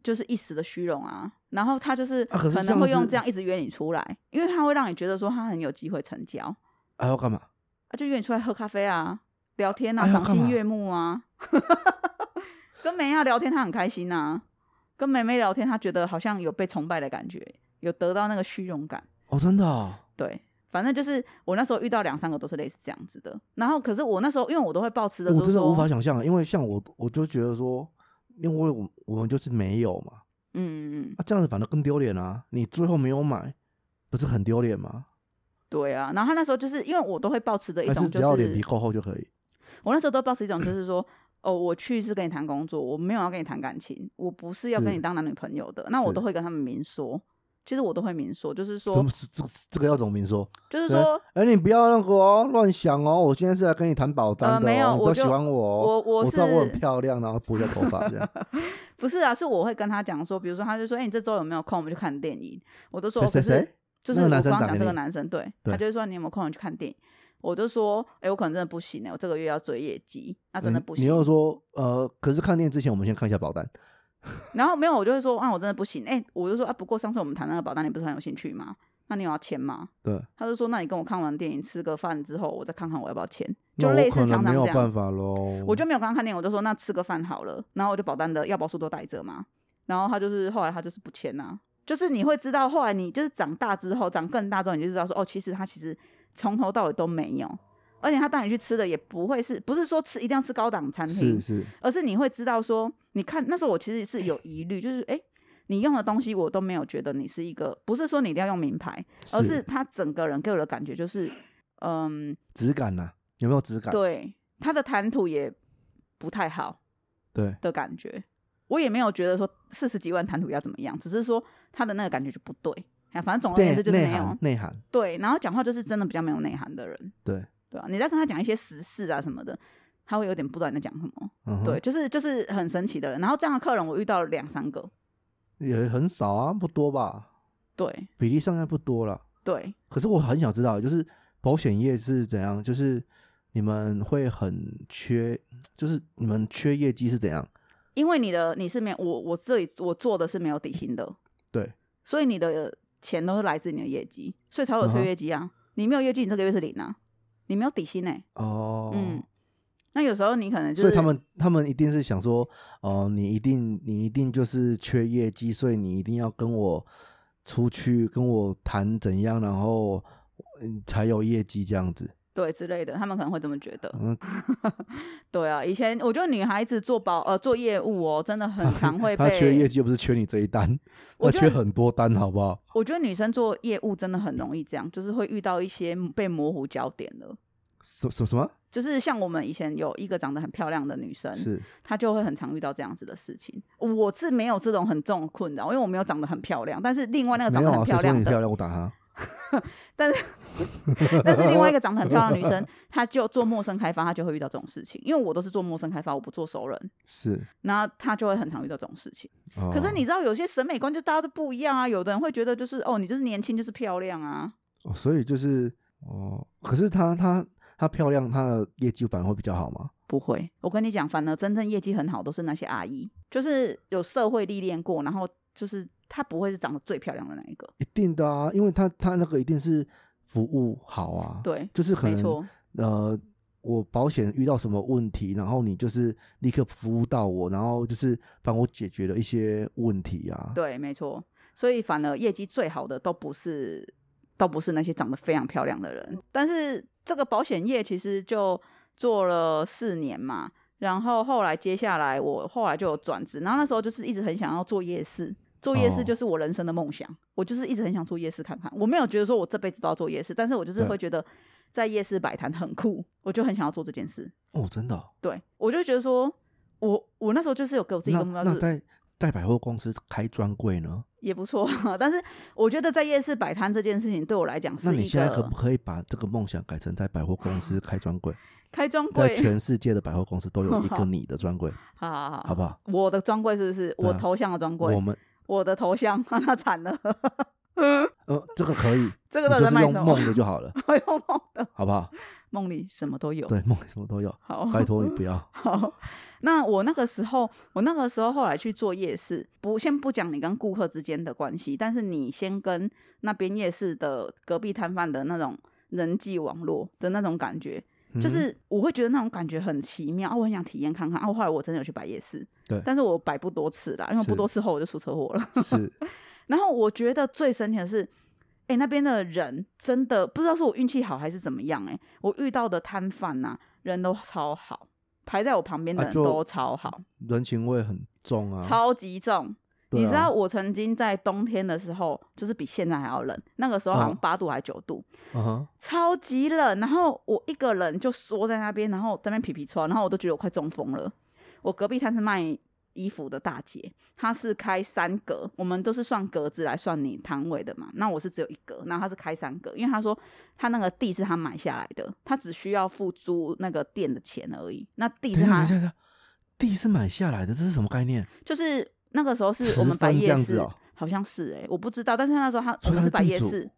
就是一时的虚荣啊，然后他就是啊可能会用这样一直约你出来，因为他会让你觉得说他很有机会成交。还要干嘛？啊，就约你出来喝咖啡啊，聊天啊，赏心悦目啊。跟梅亚聊天，他很开心啊；跟梅梅聊天，他觉得好像有被崇拜的感觉，有得到那个虚荣感。哦，真的、哦，对，反正就是我那时候遇到两三个都是类似这样子的。然后，可是我那时候因为我都会抱持的，我真的无法想象，因为像我，我就觉得说，因为我我们就是没有嘛，嗯嗯嗯，啊，这样子反而更丢脸啊！你最后没有买，不是很丢脸吗？对啊。然后他那时候就是因为我都会保持的一种就是只要脸皮是，够厚就可以？我那时候都保持一种就是说。哦，我去是跟你谈工作，我没有要跟你谈感情，我不是要跟你当男女朋友的。那我都会跟他们明说，其实我都会明说，就是怎说么，这这个要怎么明说？就是说，哎、你不要那个哦，乱想哦！我今天是来跟你谈保单的、哦呃没有我不喜欢我哦。我我我知道我很漂亮，然后拨一下头发这样。不是啊？是我会跟他讲说，比如说，他就说，哎、你这周有没有空？我们去看电影。我都说，谁谁可是就是我刚刚讲这个男生，对，他就说你有没有空去看电影？我就说，哎、我可能真的不行哎、我这个月要追业绩，那真的不行。你又说呃，可是看电影之前，我们先看一下保单。然后没有，我就会说，啊，我真的不行。哎、我就说啊，不过上次我们谈那个保单，你不是很有兴趣吗？那你有要签吗？对，他就说，那你跟我看完电影，吃个饭之后，我再看看我要不要签，就类似常常这样。办法喽。我就没有跟他看电影，我就说那吃个饭好了，然后我就保单的要保书都带着嘛，然后他就是后来他就是不签呐、就是你会知道后来你就是长大之后长更大之后你就知道说哦，其实他其实从头到尾都没有，而且他带你去吃的也不会是不是说吃一定要吃高档餐厅是，是，而是你会知道说，你看那时候我其实是有疑虑，就是哎，你用的东西我都没有觉得你是一个，不是说你一定要用名牌，而是他整个人给我的感觉就是，嗯，质感呐、有没有质感？对，他的谈吐也不太好。对的感觉。我也没有觉得说四十几万谈吐要怎么样，只是说他的那个感觉就不对。哎，反正总而言之就是没有涵内涵，对，然后讲话就是真的比较没有内涵的人，对，对啊，你在跟他讲一些时事啊什么的，他会有点不知道你在讲什么。嗯哼，对，就是就是很神奇的人。然后这样的客人我遇到了两三个，也很少啊，不多吧？对比例上应该不多了。对，可是我很想知道，就是保险业是怎样，就是你们会很缺，就是你们缺业绩是怎样？因为你的你是没有我我这里我做的是没有底薪的，对，所以你的钱都是来自你的业绩，所以才会有催业绩啊。你没有业绩，你这个月是零啊，你没有底薪哎、哦，嗯，那有时候你可能就是，所以他们他们一定是想说，哦、你一定你一定就是缺业绩，所以你一定要跟我出去跟我谈怎样，然后嗯才有业绩这样子。对之类的，他们可能会这么觉得。嗯，对啊，以前我觉得女孩子做保呃做业务哦，真的很常会 被。他缺业绩又不是缺你这一单，他缺很多单，好不好？我觉得女生做业务真的很容易这样，就是会遇到一些被模糊焦点的。什什什么？就是像我们以前有一个长得很漂亮的女生，是她就会很常遇到这样子的事情。我是没有这种很重的困扰，因为我没有长得很漂亮，但是另外那个长得很漂亮的，漂亮？我打他。但是 但是另外一个长得很漂亮的女生，她就做陌生开发，她就会遇到这种事情。因为我都是做陌生开发，我不做熟人，是，然后她就会很常遇到这种事情。哦、可是你知道，有些审美观就大家都不一样啊。有的人会觉得就是哦，你就是年轻就是漂亮啊。哦，所以就是哦，可是她她她漂亮，她的业绩反而会比较好吗？不会，我跟你讲，反而真正业绩很好都是那些阿姨，就是有社会历练过，然后就是她不会是长得最漂亮的那一个。一定的啊，因为她她那个一定是服务好啊，对，就是可能呃，我保险遇到什么问题，然后你就是立刻服务到我，然后就是帮我解决了一些问题啊。对，没错。所以反而业绩最好的都不是都不是那些长得非常漂亮的人，但是这个保险业其实就做了四年嘛。然后后来接下来我后来就有转职，然后那时候就是一直很想要做夜市，做夜市哦就是我人生的梦想，我就是一直很想做夜市看看。我没有觉得说我这辈子都要做夜市，但是我就是会觉得在夜市摆摊很酷，我就很想要做这件事。哦，真的哦、对我就觉得说，我我那时候就是有给我自己一个目标，就是那在在百货公司开专柜呢？也不错。但是我觉得在夜市摆摊这件事情对我来讲是一那你现在可不可以把这个梦想改成在百货公司开专柜？开专在柜，全世界的百货公司都有一个 你的专柜，好好好好不好？我的专柜是不是我头像的专柜？我们我的头像，那惨了，呃，这个可以，这个你就是用？梦的就好了，我用梦的，好不好？梦里什么都有。对，梦里什么都有，好，拜托你不要。好，那我那个时候，我那个时候后来去做夜市，不先不讲你跟顾客之间的关系，但是你先跟那边夜市的隔壁摊贩的那种人际网络的那种感觉，就嗯是我会觉得那种感觉很奇妙啊，我很想体验看看啊。后来我真的有去摆夜市，对但是我摆不多次啦，因为不多次后我就出车祸了。是 然后我觉得最神奇的是，哎、那边的人真的不知道是我运气好还是怎么样、哎，我遇到的摊贩呐，人都超好，排在我旁边的人都超好，人情味很重啊。超级重。你知道我曾经在冬天的时候，就是比现在还要冷，那个时候好像嗯八度还九度，超级冷。然后我一个人就缩在那边，然后在那边皮皮穿，然后我都觉得我快中风了。我隔壁摊是卖衣服的大姐，她是开三格，我们都是算格子来算你摊位的嘛。那我是只有一格，然后她是开三格，因为她说她那个地是她买下来的，她只需要付租那个店的钱而已。那地是她地是买下来的，这是什么概念？就是那个时候是我们摆夜市，哦好像是哎、我不知道，但是那时候他我们是摆夜市，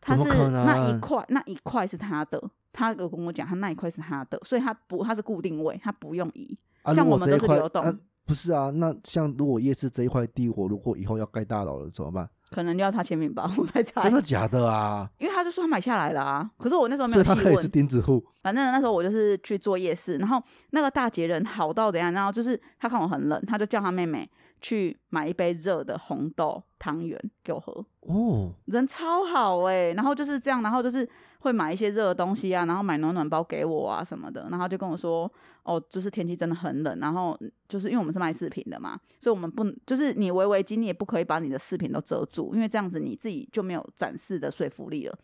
他是那一能块那一块是他的，他有跟我讲他那一块是他的，所以他不他是固定位，他不用移。啊，像我们都是流动啊，不是啊，那像如果夜市这一块地，我如果以后要盖大楼了怎么办？可能就要他签名吧，我在猜真，的假的啊？因为他就说他买下来了啊。可是我那时候没有细问以他可以是，钉子户，反正那时候我就是去做夜市，然后那个大姐人好到怎样，然后就是她看我很冷，她就叫她妹妹去买一杯热的红豆汤圆给我喝。哦，人超好哎、然后就是这样，然后就是会买一些热的东西啊，然后买暖暖包给我啊什么的，然后就跟我说，哦，就是天气真的很冷，然后就是因为我们是卖饰品的嘛，所以我们不就是你围围巾，你也不可以把你的饰品都遮住，因为这样子你自己就没有展示的说服力了。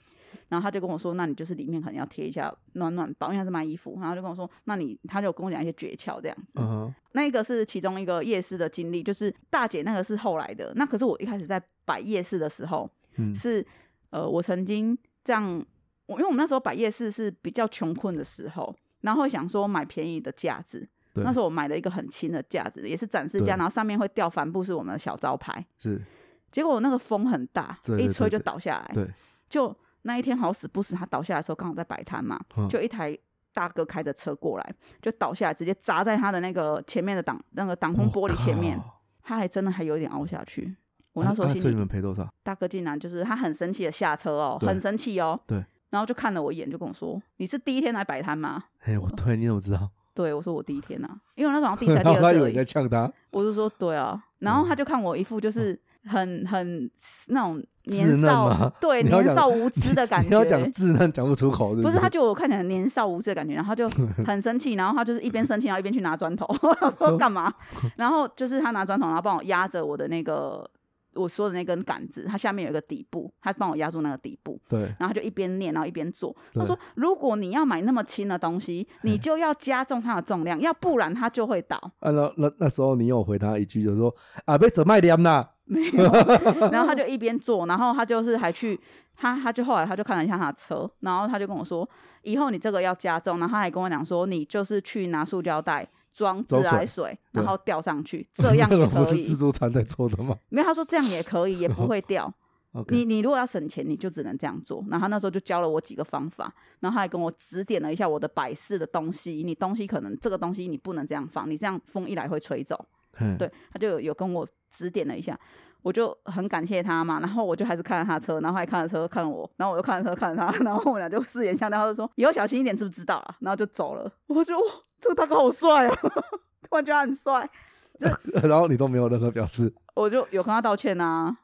然后他就跟我说，那你就是里面可能要贴一下暖暖包，因为他是卖衣服，然后就跟我说，那你他就跟我讲一些诀窍这样子。嗯哼，那个是其中一个夜市的经历，就是大姐那个是后来的。那可是我一开始在摆夜市的时候，嗯，是呃，我曾经这样，我因为我们那时候摆夜市是比较穷困的时候，然后会想说买便宜的架子。对那时候我买了一个很轻的架子，也是展示架，然后上面会吊帆布是我们的小招牌。是，结果我那个风很大，一吹就倒下来。对，就那一天好死不死，他倒下来的时候刚好在摆摊嘛，嗯就一台大哥开着车过来，就倒下来，直接砸在他的那个前面的挡那个挡风玻璃前面，他还真的还有一点凹下去。我啊那时候心里啊所以你们赔多少？大哥竟然就是他很生气的下车哦，很生气哦，对，然后就看了我一眼，就跟我说：“你是第一天来摆摊吗哎，我对，你怎么知道？？” 对，我说我第一天啊，因为我那时候好像第一次还然第后他以为在二次我就说对啊，然后他就看我一副就是很很那种年少吗对 年少无知的感 你要讲觉。稚嫩讲不出口，是是不是，他就我看起来年少无知的感觉，然后他就很生气，然后他就是一边生气，然后一边去拿砖头。说干嘛？然后就是他拿砖头，然后帮我压着我的那个我说的那根杆子，它下面有一个底部，他帮我压住那个底部。对，然后他就一边念，然后一边做。他对说：“如果你要买那么轻的东西，你就要加重它的重量，要不然它就会倒。啊，那那那时候你有回他一句，就说啊，被怎卖凉啦？”没有，然后他就一边做，然后他就是还去他他就后来他就看了一下他的车，然后他就跟我说：“以后你这个要加重。”然后他还跟我讲说：“你就是去拿塑胶袋装自来水，然后吊上去，这样 可以。是自助餐在做的吗没有，他说这样也可以，也不 会掉。你你如果要省钱，你就只能这样做。然后他那时候就教了我几个方法，然后他还跟我指点了一下我的摆饰的东西。你东西可能这个东西你不能这样放，你这样风一来会吹走。嘿对，他就有有跟我指点了一下，我就很感谢他嘛。然后我就还是看着他的车，然后还看着车看了我，然后我又看着车看着他，然后我们俩就四眼相对，他就说以后小心一点，知不知道啊？然后就走了。我就哇，这个大哥好帅哦，突然觉得他很帅，然后你都没有任何表示我就有跟他道歉啊。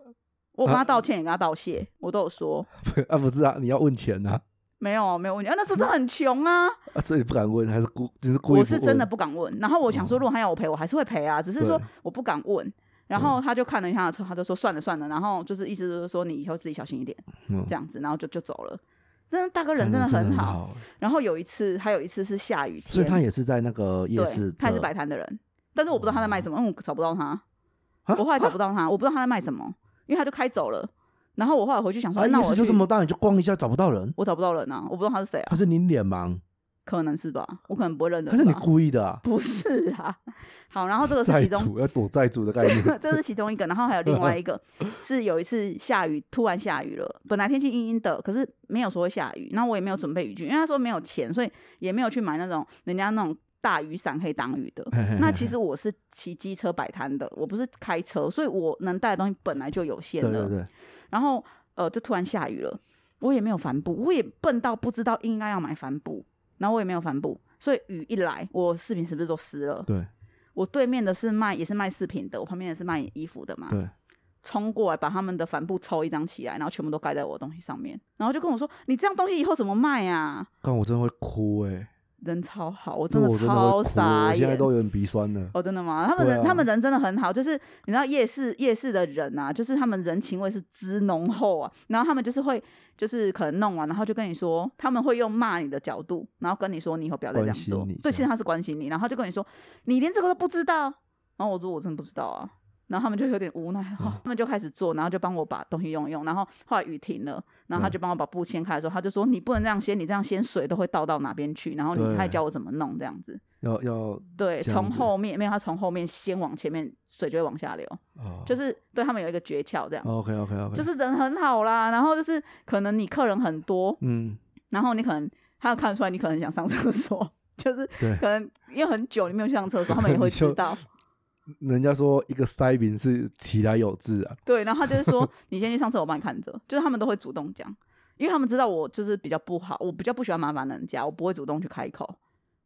我跟他道歉，也跟他道谢，我都有说。啊？不是啊，你要问钱啊？没有没有问题啊，那时候真的很穷啊。啊，这也不敢问，还是故只是故意我是真的不敢问。然后我想说，哦如果他要我赔，我还是会赔啊，只是说我不敢问。然后他就看了一下他的车，他就说算了算了，然后就是意思就是说你以后自己小心一点嗯这样子，然后就就走了。那大哥人真的的很好。好，然后有一次，还有一次是下雨天，所以他也是在那个夜对市，他也是摆摊的人，但是我不知道他在卖什么，因为我找不到他，啊我后来找不到他，我不知道他在卖什么，因为他就开走了。然后我后来回去想说，那我市就这么大，你就逛一下找不到人，我找不到人啊，我不知道他是谁啊他，是你脸盲，可能是吧，我可能不会认得可是你故意的啊？不是啊。好，然后这个是其中主要躲债主的概念，这是其中一个，然后还有另外一个 是有一次下雨，突然下雨了，本来天气阴阴的，可是没有说会下雨，然后我也没有准备雨具，因为他说没有钱，所以也没有去买那种人家那种大雨伞可以挡雨的。那其实我是骑机车摆摊的，我不是开车，所以我能带的东西本来就有限的。对对对，然后呃，就突然下雨了，我也没有帆布，我也笨到不知道应该要买帆布，然后我也没有帆布，所以雨一来，我饰品是不是都湿了？对我对面的是卖也是卖饰品的，我旁边也是卖衣服的嘛。对，冲过来把他们的帆布抽一张起来，然后全部都盖在我的东西上面，然后就跟我说：“你这样东西以后怎么卖啊但我真的会哭哎，？”人超好，我真的超傻我现在。都有点鼻酸了。哦，真的吗？他们人、啊他们人真的很好，就是你知道夜市夜市的人啊，就是他们人情味是之浓厚啊。然后他们就是会，就是可能弄完，然后就跟你说，他们会用骂你的角度，然后跟你说你以后不要再这样做。对，其实他是关心你，然后就跟你说，你连这个都不知道。然后我说我真的不知道啊。然后他们就有点无奈，哈哦、他们就开始做，然后就帮我把东西用一用。然后后来雨停了，然后他就帮我把布掀开的时候，他就说你不能这样掀，你这样掀水都会倒到哪边去。然后你对还教我怎么弄这样子。要要对，从后面没有，他从后面先往前面，水就会往下流。哦，就是对他们有一个诀窍，这样，OK OK OK，就是人很好啦。然后就是可能你客人很多，嗯，然后你可能他看出来你可能想上厕所，就是可能因为很久你没有去上厕所，他们也会知道。人家说一个塞饼是其来有志啊，对，然后他就是说 你先去上厕所，我帮你看着，就是他们都会主动讲，因为他们知道我就是比较不好，我比较不喜欢麻烦人家，我不会主动去开口。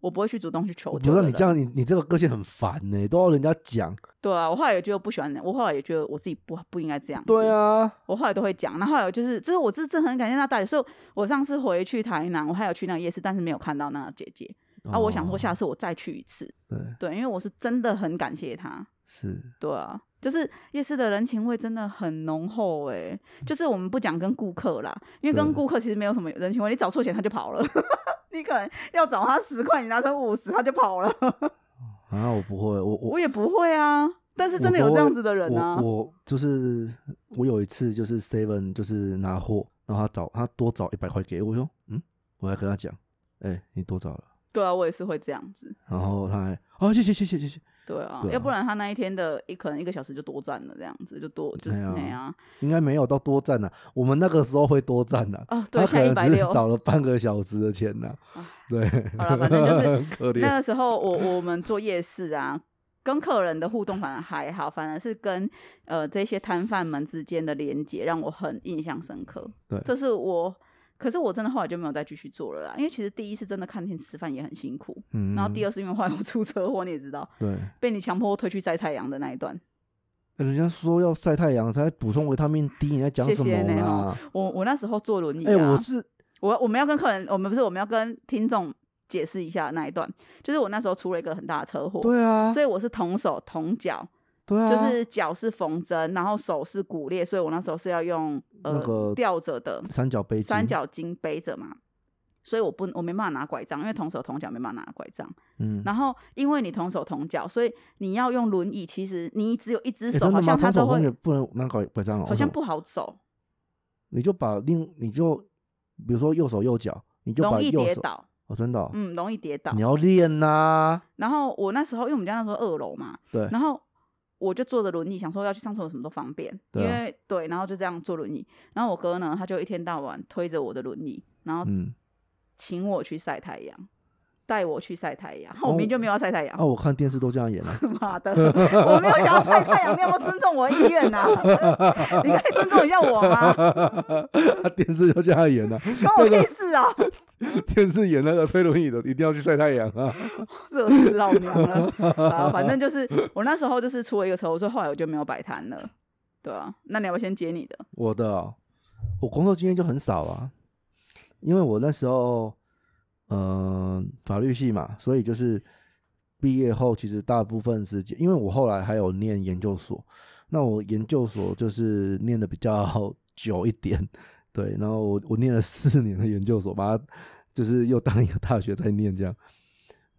我不会去主动去求我不知道救的人。你这样，你你这个个性很烦呢、都要人家讲。对啊，我后来也觉得不喜欢，我后来也觉得我自己不不应该这样。对，啊，我后来都会讲。然后后来就是，就是我是真的很感谢那大姐，所以我上次回去台南，我还有去那个夜市，但是没有看到那个姐姐。啊，我想说下哦次我再去一次。对对，因为我是真的很感谢他。是对啊，就是夜市的人情味真的很浓厚诶、就是我们不讲跟顾客啦，因为跟顾客其实没有什么人情味，你找错钱他就跑了，你可能要找他十块，你拿成五十他就跑了。啊，我不会，我我我也不会啊，但是真的有这样子的人啊。我我就是我有一次就是 Seven 就是拿货，然后他找他多找一百块给我，我说嗯，我还跟他讲，哎、你多找了，对啊，我也是会这样子。然后他还哦谢谢谢谢谢谢，对啊，对啊要不然他那一天的一可能一个小时就多占了，这样子就多就对啊那样应该没有到多占呐、我们那个时候会多占呐、哦，对。少了半个小时的钱呐、唉对，好了，反正就是 那个时候我我们做夜市啊，跟客人的互动反而还好，反而是跟呃这些摊贩们之间的连接让我很印象深刻。对这是我，可是我真的后来就没有再继续做了啦，因为其实第一次真的看天吃饭也很辛苦，嗯，然后第二次因为后来我出车祸，你也知道，对。被你强迫推去晒太阳的那一段，欸人家说要晒太阳才补充维他命 D，你在讲谢什么谢呢啦哦？我我那时候坐轮椅哎、啊，我是我我们要跟客人，我们不是我们要跟听众解释一下那一段，就是我那时候出了一个很大的车祸，对啊，所以我是同手同脚，对啊，就是脚是缝针，然后手是骨裂，所以我那时候是要用呃、那个吊着的三角背三，角巾背着嘛。所以我不我没办法拿拐杖，因为同手同脚没办法拿拐杖。嗯，然后因为你同手同脚，所以你要用轮椅，其实你只有一只欸手，好？像它都会，不能拿拐拐杖哦，好像不好走，你就把另你就比如说右手右脚，你就把容易跌倒，哦，真的哦、嗯，容易跌倒你。要练呐、然后我那时候，因为我们家那时候二楼嘛，对然后我就坐着轮椅，想说要去上厕所什么都方便，因为对，然后就这样坐轮椅。然后我哥呢，他就一天到晚推着我的轮椅，然后嗯，请我去晒太阳，带我去晒太阳。哦我明明就没有要晒太阳啊，，我看电视都这样演啊，妈的，我没有想要晒太阳，你有没有尊重我的意愿呐、你可以尊重一下我吗？他 电视就这样演啊，关我屁事啊！电视演那个推轮椅的一定要去晒太阳啊，热死老娘了啊！反正就是我那时候就是出了一个车祸，所以后来我就没有摆摊了，对啊，那你要不要先接你的？我的哦、我工作经验就很少啊，因为我那时候，呃，法律系嘛，所以就是毕业后，其实大部分时间，因为我后来还有念研究所，那我研究所就是念的比较久一点，对，然后我我念了四年的研究所，把它就是又当一个大学在念这样，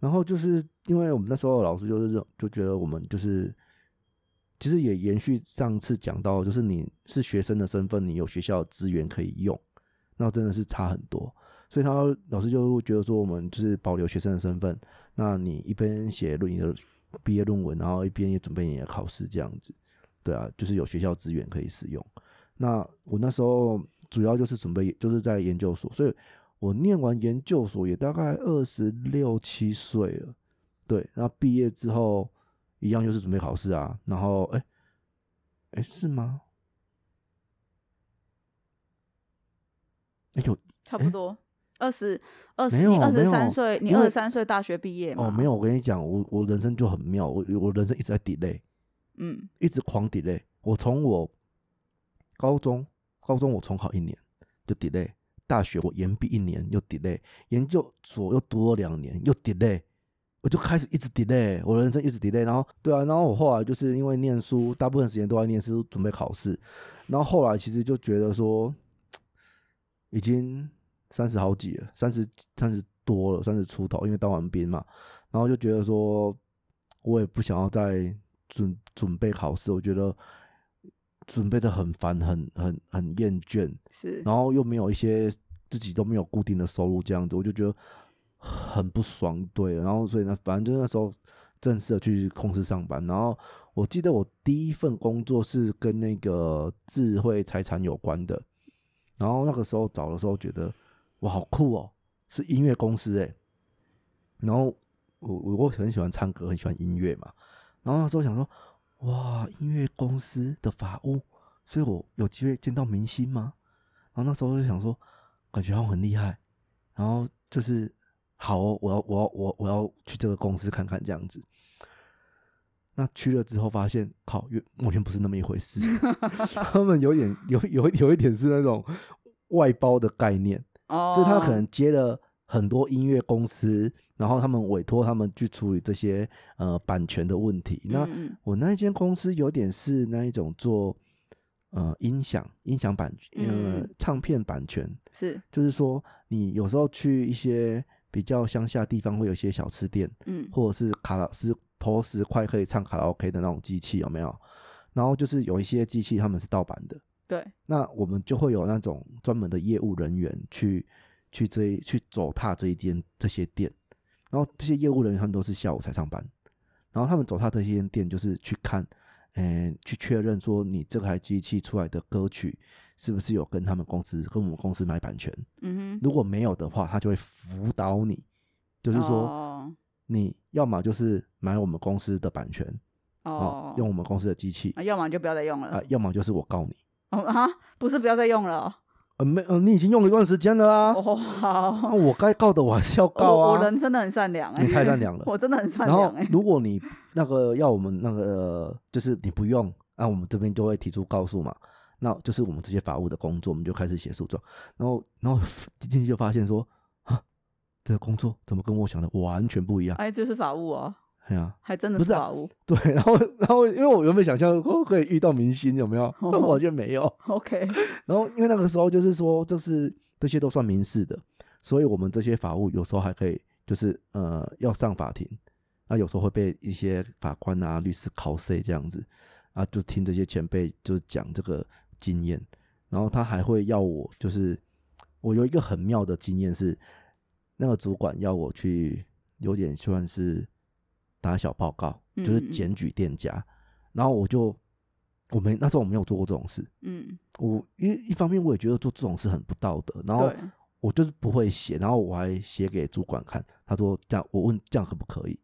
然后就是因为我们那时候老师就是认就觉得我们就是。其实也延续上次讲到，就是你是学生的身份，你有学校资源可以用，那真的是差很多。所以他老师就觉得说，我们就是保留学生的身份，那你一边写论你的毕业论文，然后一边也准备你的考试，这样子，对啊，就是有学校资源可以使用。那我那时候主要就是准备，就是在研究所，所以我念完研究所也大概二十六七岁了，对，然后毕业之后。一样就是准备考试啊，然后哎哎是吗？哎呦差不多二十二十，你二十三岁，你二十三岁大学毕业哦，没有，我跟你讲，我我人生就很妙，我我人生一直在 delay，嗯，一直狂 delay。我从我高中高中我重考一年就 delay，大学我延毕一年又 delay，研究所又读了两年又 delay。我就开始一直 delay，我人生一直 delay，然后对啊，然后我后来就是因为念书，大部分时间都在念书，准备考试，然后后来其实就觉得说，已经三十好几了，三十三十多了，三十出头，因为当完兵嘛，然后就觉得说，我也不想要再准准备考试，我觉得准备的很烦，很很很厌倦，是，然后又没有一些自己都没有固定的收入，这样子，我就觉得。很不爽，对，然后所以呢，反正就那时候正式的去公司上班，然后我记得我第一份工作是跟那个智慧财产有关的，然后那个时候找的时候觉得哇好酷哦，是音乐公司诶。然后我我我很喜欢唱歌，很喜欢音乐嘛，然后那时候想说哇音乐公司的法务，所以我有机会见到明星吗？然后那时候就想说感觉好像很厉害，然后就是。好，哦我要我要我我要去这个公司看看这样子。那去了之后发现，靠，完全不是那么一回事。他们有点有有有一点是那种外包的概念，哦，就是他可能接了很多音乐公司，然后他们委托他们去处理这些呃版权的问题。那我那一间公司有点是那一种做呃音响音响版呃唱片版权，是就是说你有时候去一些。比较乡下地方会有一些小吃店，嗯，或者是卡拉十投十块可以唱卡拉 OK 的那种机器有没有？然后就是有一些机器他们是盗版的，对。那我们就会有那种专门的业务人员去去这去走踏这一间这些店，然后这些业务人员他们都是下午才上班，然后他们走踏这些店就是去看，嗯，去确认说你这台机器出来的歌曲。是不是有跟他们公司跟我们公司买版权？嗯哼，如果没有的话，他就会辅导你，就是说，你要么就是买我们公司的版权，哦，用我们公司的机器，啊要么就不要再用了，啊，要么就是我告你。哦啊，不是不要再用了，呃，没，呃，你已经用了一段时间了啊。哦，好，那我该告的我还是要告啊。我人真的很善良，你太善良了，我真的很善良。然后，如果你那个要我们那个，就是你不用，那我们这边就会提出告诉嘛。那就是我们这些法务的工作，我们就开始写诉状，然后，然后进去就发现说，啊，这个工作怎么跟我想的完全不一样？哎，就是法务哦，对啊，还真的是法务。对，然后，然后，因为我原本想象可以遇到明星，有没有？我觉得没有。OK。然后，因为那个时候就是说，这是这些都算民事的，所以我们这些法务有时候还可以，就是呃，要上法庭，那有时候会被一些法官啊、律师考 C 这样子啊，就听这些前辈就是讲这个。经验，然后他还会要我，就是我有一个很妙的经验是，那个主管要我去，有点算是打小报告，就是检举店家，然后我就我没那时候我没有做过这种事，嗯，我一一方面我也觉得做这种事很不道德，然后我就是不会写，然后我还写给主管看，他说这样，我问这样可不可以？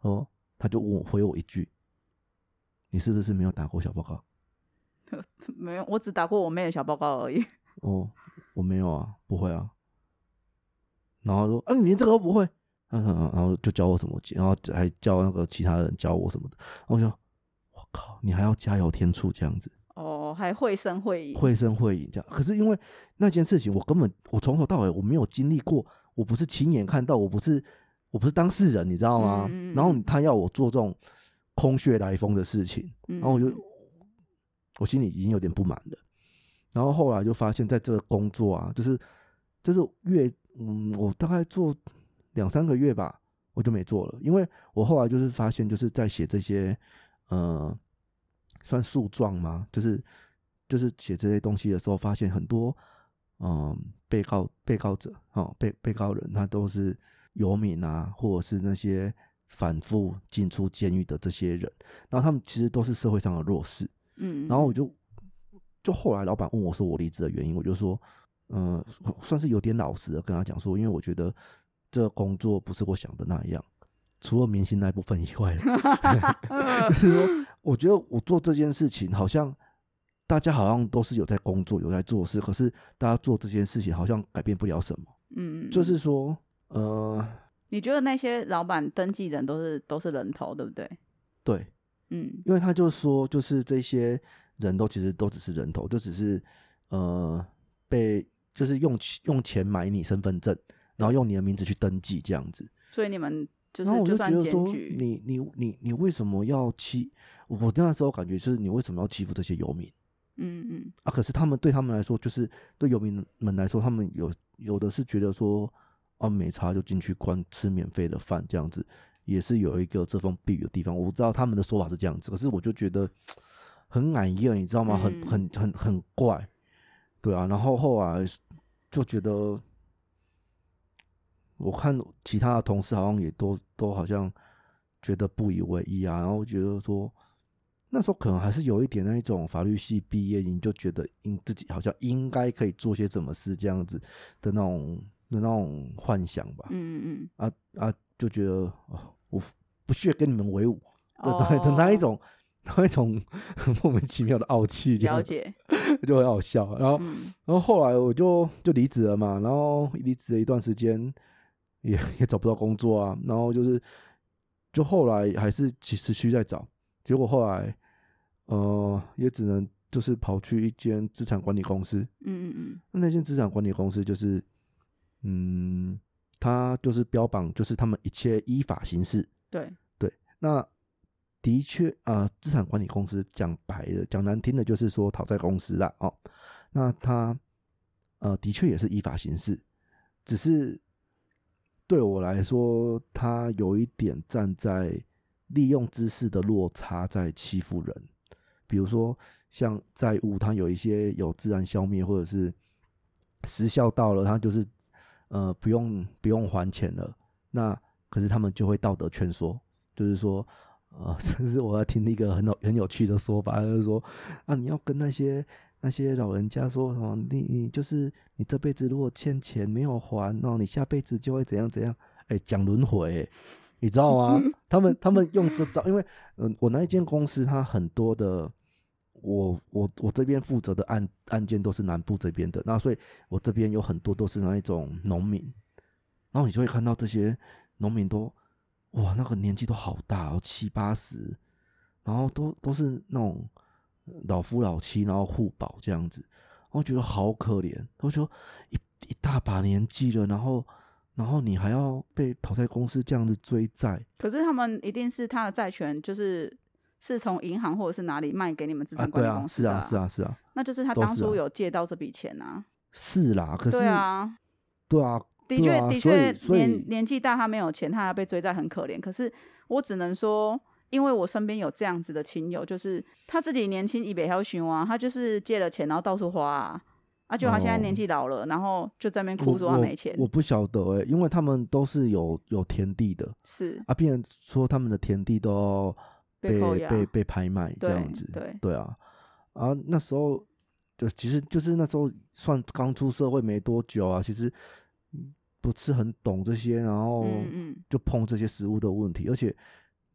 哦，他就问我回我一句，你是不是没有打过小报告？没有，我只打过我妹的小报告而已。哦，我没有啊，不会啊。然后说，啊，你连这个都不会，嗯嗯，然后就教我什么，然后还教那个其他人教我什么的。我说，我靠，你还要加油添醋这样子？哦，哦，还绘声绘影，绘声绘影这样。可是因为那件事情，我根本我从头到尾我没有经历过，我不是亲眼看到，我不是我不是当事人，你知道吗？然后他要我做这种空穴来风的事情，嗯然后我就我心里已经有点不满了。然后后来就发现，在这个工作啊，就是就是越，嗯，我大概做两三个月吧，我就没做了，因为我后来就是发现，就是在写这些呃，算诉状吗？就是就是写这些东西的时候，发现很多嗯、被告被告者哦，被被告人他都是游民啊，或者是那些反复进出监狱的这些人，然后他们其实都是社会上的弱势。嗯，然后我就就后来老板问我说我离职的原因，我就说，嗯、算是有点老实的跟他讲说，因为我觉得这个工作不是我想的那样，除了明星那一部分以外，就是说，我觉得我做这件事情好像。大家好像都是有在工作，有在做事，可是大家做这件事情好像改变不了什么。嗯，就是说，呃，你觉得那些老板登记人都是都是人头，对不对？对，嗯因为他就说，就是这些人都其实都只是人头，就只是呃被就是用钱用钱买你身份证，然后用你的名字去登记这样子。所以你们就然后我就觉得说，你你你你为什么要欺？我那时候感觉就是你为什么要欺负这些游民嗯嗯啊？可是他们对他们来说，就是对游民们来说，他们有有的是觉得说，啊没差就进去关吃免费的饭这样子，也是有一个遮风避雨的地方。我知道他们的说法是这样子，可是我就觉得 很矮厌，你知道吗？很嗯很很很怪，对啊。然后后来就觉得，我看其他的同事好像也都都好像觉得不以为意啊，然后觉得说。那时候可能还是有一点那一种法律系毕业，你就觉得应自己好像应该可以做些什么事这样子的那种的那种幻想吧。嗯嗯啊啊，就觉得哦，我不屑跟你们为伍嗯，的、的那一哦种那一种 莫名其妙的傲气，了解，就很好笑。然后嗯然后后来我就就离职了嘛，然后离职了一段时间，也 也找不到工作啊，然后就是就后来还是持持续在找，结果后来呃也只能就是跑去一间资产管理公司，嗯嗯嗯，那间资产管理公司就是嗯，它就是标榜就是他们一切依法行事，对。对，那的确啊、呃资产管理公司讲白了，讲难听的，就是说讨债公司啦哦。那他呃，的确也是依法行事，只是对我来说，他有一点站在利用知识的落差在欺负人。比如说，像债务，它有一些有自然消灭，或者是时效到了，他就是呃不用不用还钱了。那可是他们就会道德劝说，就是说，呃，甚至我要听一个很有很有趣的说法，就是说，啊，你要跟那些那些老人家说什么，你你就是你这辈子如果欠钱没有还，那你下辈子就会怎样怎样，哎、讲轮回、欸你知道吗？他们他们用这招，因为嗯、我那一间公司它很多的。我我我这边负责的案案件都是南部这边的，那所以我这边有很多都是那一种农民，然后你就会看到这些农民都哇，那个年纪都好大哦，七八十，然后都都是那种老夫老妻，然后互保这样子，我觉得好可怜。我说一一大把年纪了，然后然后你还要被讨债公司这样子追债可是他们一定是他的债权，就是是从银行或者是哪里卖给你们资啊？产管对啊，理公司的、是啊，是啊，是啊，那就是他都是啊当初有借到这笔钱啊。是啦。可是对啊，对啊，的确，的确，所以年年纪大，他没有钱，他还被追债，很可怜。可是我只能说，因为我身边有这样子的亲友，就是他自己年轻一北要熊啊，他就是借了钱，然后到处花啊，啊，结果他现在年哦。纪老了，然后就在那边我哭说他我没钱，我不晓得哎、因为他们都是有有田地的。是啊，别人说他们的田地都要被被，被被拍卖这对样子，对对啊，啊那时候就其实就是那时候算刚出社会没多久啊，其实嗯不是很懂这些，然后就碰这些食物的问题，而且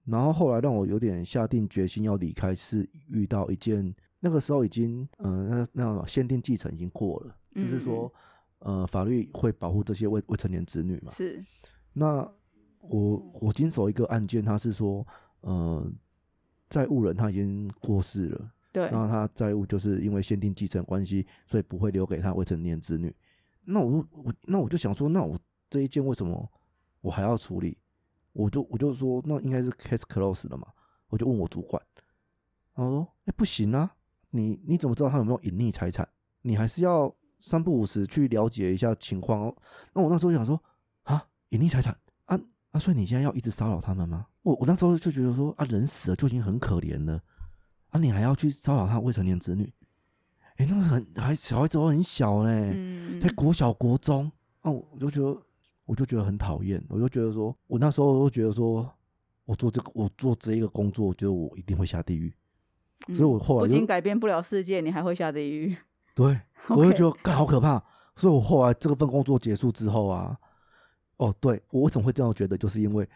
然后后来让我有点下定决心要离开，是遇到一件那个时候已经呃那那限定继承已经过了，就是说呃法律会保护这些未未成年子女嘛，是那我我经手一个案件，他是说，呃，债务人他已经过世了，对，那他债务就是因为限定继承关系，所以不会留给他未成年子女。那我我那我就想说，那我这一件为什么我还要处理？我就我就说，那应该是 case close 了嘛。我就问我主管，然后说，哎，不行啊，你你怎么知道他有没有隐匿财产？你还是要三不五时去了解一下情况哦。那我那时候想说，啊，隐匿财产啊啊，所以你现在要一直骚扰他们吗？我我那时候就觉得说，啊，人死了就已经很可怜了。啊，你还要去骚扰他未成年子女？哎，那个很还小孩子都很小呢，在国小国中哦，我就觉得我就觉得很讨厌，我就觉得说，我那时候就觉得说，我做这个我做这一个工作，我觉得我一定会下地狱，所以我后来不仅改变不了世界，你还会下地狱。对，我就觉得好可怕，所以我后来这份工作结束之后啊，哦，对我为什么会这样觉得，就是因为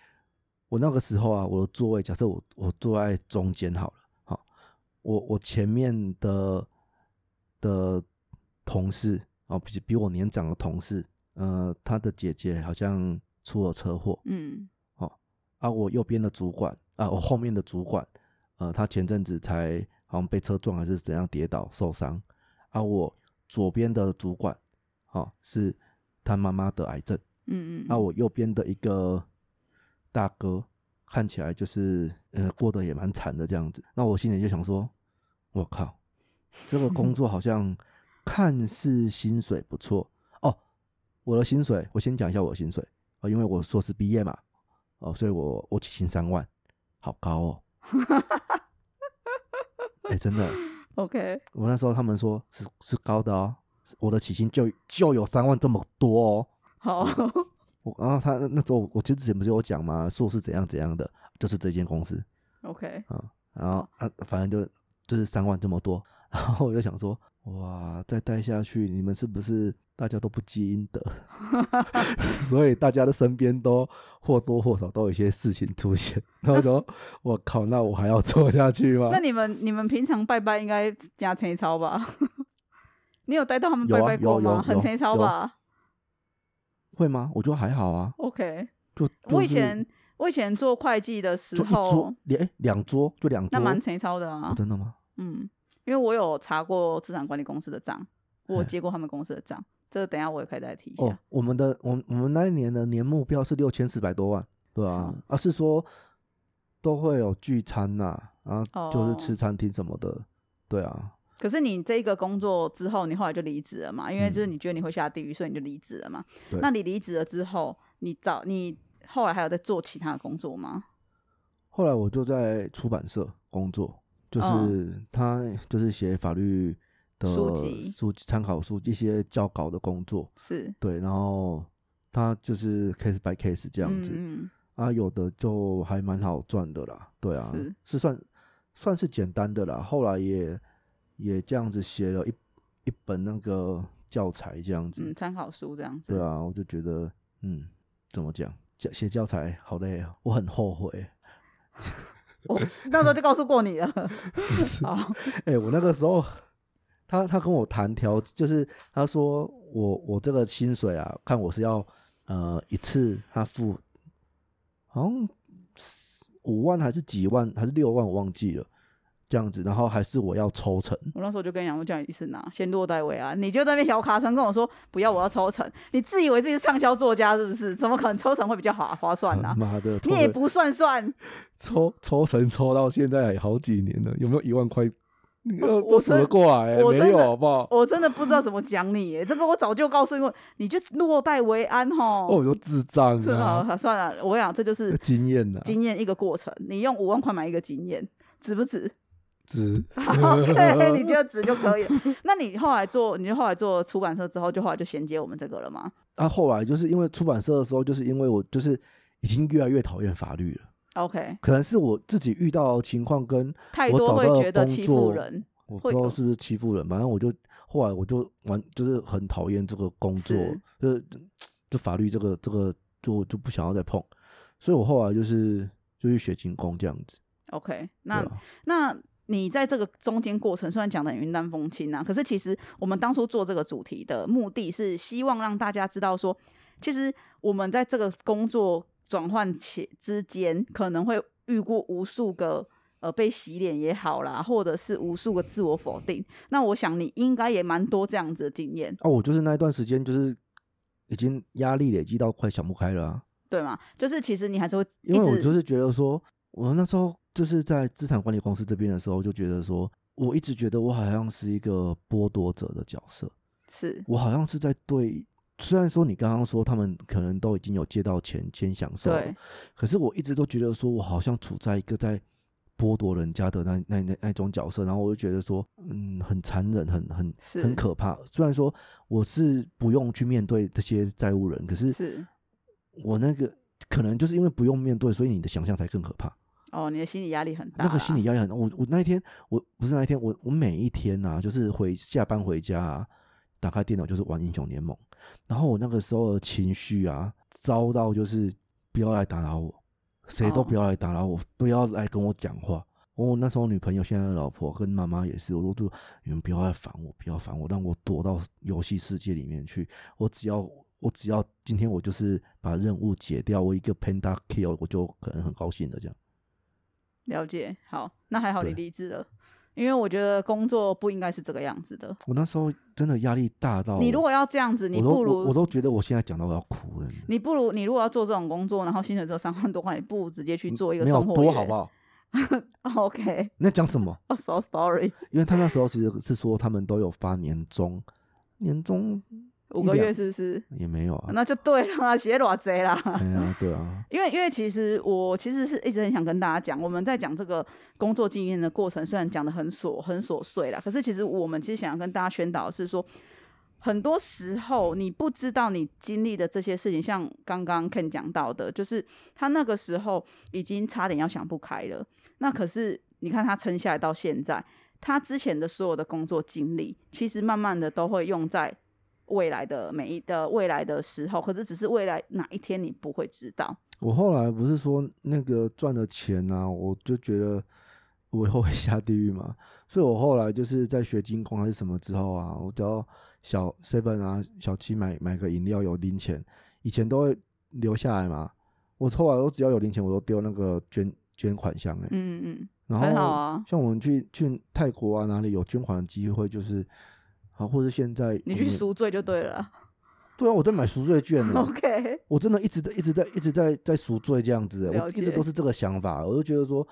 我那个时候啊，我的座位假设我我坐在中间好了。好我我前面的的同事哦，比比我年长的同事，呃，他的姐姐好像出了车祸，嗯，哦，啊，我右边的主管啊，我后面的主管，呃，他前阵子才好像被车撞还是怎样跌倒受伤，啊，我左边的主管，哦，是他妈妈得癌症，嗯嗯，啊，我右边的一个大哥。看起来就是呃过得也蛮惨的这样子，那我心里就想说，我靠，这个工作好像看似薪水不错哦。我的薪水，我先讲一下我的薪水啊，因为我硕士毕业嘛，哦，所以我我起薪三万，好高哦。哎，真的，OK。我那时候他们说是是高的哦，我的起薪就就有三万这么多哦。好。我然后他那时候我其实之前不是有讲嘛？硕士怎样怎样的，就是这间公司。OK，嗯，然后啊，反正就就是三万这么多，然后我就想说，哇，再待下去，你们是不是大家都不积阴德？所以大家的身边都或多或少都有一些事情出现。然后说，我靠，那我还要做下去吗？那你们你们平常拜拜应该加陈超吧？你有带到他们拜拜过吗？很陈超吧？会吗？我觉得还好啊。OK，就我以前我以前做会计的时候，两两桌就两桌，那蛮粗糙的啊。真的吗？嗯，因为我有查过资产管理公司的账，我接过他们公司的账，这个等下我也可以再提一下。我们的我我们那一年的年目标是六千四百多万，对啊，而是说都会有聚餐呐，然后就是吃餐厅什么的，对啊。可是你这个工作之后，你后来就离职了嘛？因为就是你觉得你会下地狱，所以你就离职了嘛。那你离职了之后，你找你后来还有在做其他的工作吗？后来我就在出版社工作，就是他就是写法律的书籍、书参考书一些教稿的工作。是对，然后他就是 case by case 这样子啊，有的就还蛮好赚的啦。对啊，是算算是简单的啦。后来也。也这样子写了一一本那个教材，这样子，嗯，参考书这样子。对啊，我就觉得，嗯，怎么讲，教写教材好累啊，我很后悔。我 那时候就告诉过你了。好，哎，我那个时候，他他跟我谈条，就是他说我我这个薪水啊，看我是要呃一次他付，好像五万还是几万还是六万，我忘记了。这样子，然后还是我要抽成。我那时候就跟杨说叫你一次拿，先落袋为安。你就在那边小卡层跟我说不要，我要抽成。你自以为自己是畅销作家是不是？怎么可能抽成会比较划划算呢？妈的，你也不算算。抽抽成抽到现在好几年了，有没有一万块？我数得过来，没有好不好？我真的不知道怎么讲你，这个我早就告诉过，你就落袋为安哈。哦，就智障啊！算了，我讲这就是经验呐，经验一个过程。你用五万块买一个经验，值不值？值，OK，你觉得值就可以。那你后来做，你就后来做出版社之后，就后来就衔接我们这个了吗？啊，后来就是因为出版社的时候，就是因为我就是已经越来越讨厌法律了。OK，可能是我自己遇到情况跟太多会觉得欺负人，我不知道是不是欺负人，反正我就后来我就完就是很讨厌这个工作，就就法律这个这个就就不想要再碰，所以我后来就是就去学精工这样子。OK，那那。你在这个中间过程，虽然讲的云淡风轻啊，可是其实我们当初做这个主题的目的是希望让大家知道说，其实我们在这个工作转换前之间，可能会遇过无数个呃被洗脸也好啦，或者是无数个自我否定。那我想你应该也蛮多这样子的经验，哦，我就是那一段时间就是已经压力累积到快想不开了、啊，对吗？就是其实你还是会因为我就是觉得说，我那时候就是在资产管理公司这边的时候，就觉得说，我一直觉得我好像是一个剥夺者的角色，是我好像是在对。虽然说你刚刚说他们可能都已经有借到钱先享受了对，可是我一直都觉得说我好像处在一个在剥夺人家的那那那那种角色，然后我就觉得说，嗯，很残忍，很很很可怕。虽然说我是不用去面对这些债务人，可是是我那个可能就是因为不用面对，所以你的想象才更可怕。哦，你的心理压力很大啦，那个心理压力很大。我我那一天，我不是那一天，我我每一天啊，就是回下班回家啊，打开电脑就是玩英雄联盟，然后我那个时候的情绪啊，糟到就是不要来打扰我，谁都哦不要来打扰我，不要来跟我讲话。我那时候女朋友、现在的老婆跟妈妈也是，我都说你们不要来烦我，不要烦我，让我躲到游戏世界里面去。我只要我只要今天我就是把任务解掉，我一个 panda kill，我就可能很高兴的这样。了解。好，那还好你对离职了，因为我觉得工作不应该是这个样子的。我那时候真的压力大到你如果要这样子，你不如我我都觉得我现在讲到我要哭了，你不如你如果要做这种工作，然后薪水只有三万多块，你不如直接去做一个没有送货员多好不好？？OK，你在讲什么？哦、so sorry，因为他那时候其实是说他们都有发年终，年终五个月是不是？也没有啊。那就对了啊，写偌贼啦。哎呀，对啊，因为因为其实我其实是一直很想跟大家讲，我们在讲这个工作经验的过程，虽然讲的很琐很琐碎啦，可是其实我们其实想要跟大家宣导的是说，很多时候你不知道你经历的这些事情，像刚刚 Ken 讲到的，就是他那个时候已经差点要想不开了，那可是你看他撑下来到现在，他之前的所有的工作经历，其实慢慢的都会用在未来的每一的未来的时候，可是只是未来哪一天你不会知道。我后来不是说那个赚的钱啊，我就觉得我以后会下地狱嘛，所以我后来就是在学精工还是什么之后啊，我只要小 seven 啊小七买买个饮料有零钱，以前都会留下来嘛，我后来都只要有零钱我都丢那个捐捐款箱哎、嗯嗯，然后啊。像我们去去泰国啊哪里有捐款的机会，就是啊或者现在你去赎罪就对了。对啊，我在买赎罪券呢。OK，我真的一直在、一直在、一直在在赎罪这样子，我一直都是这个想法，我就觉得说，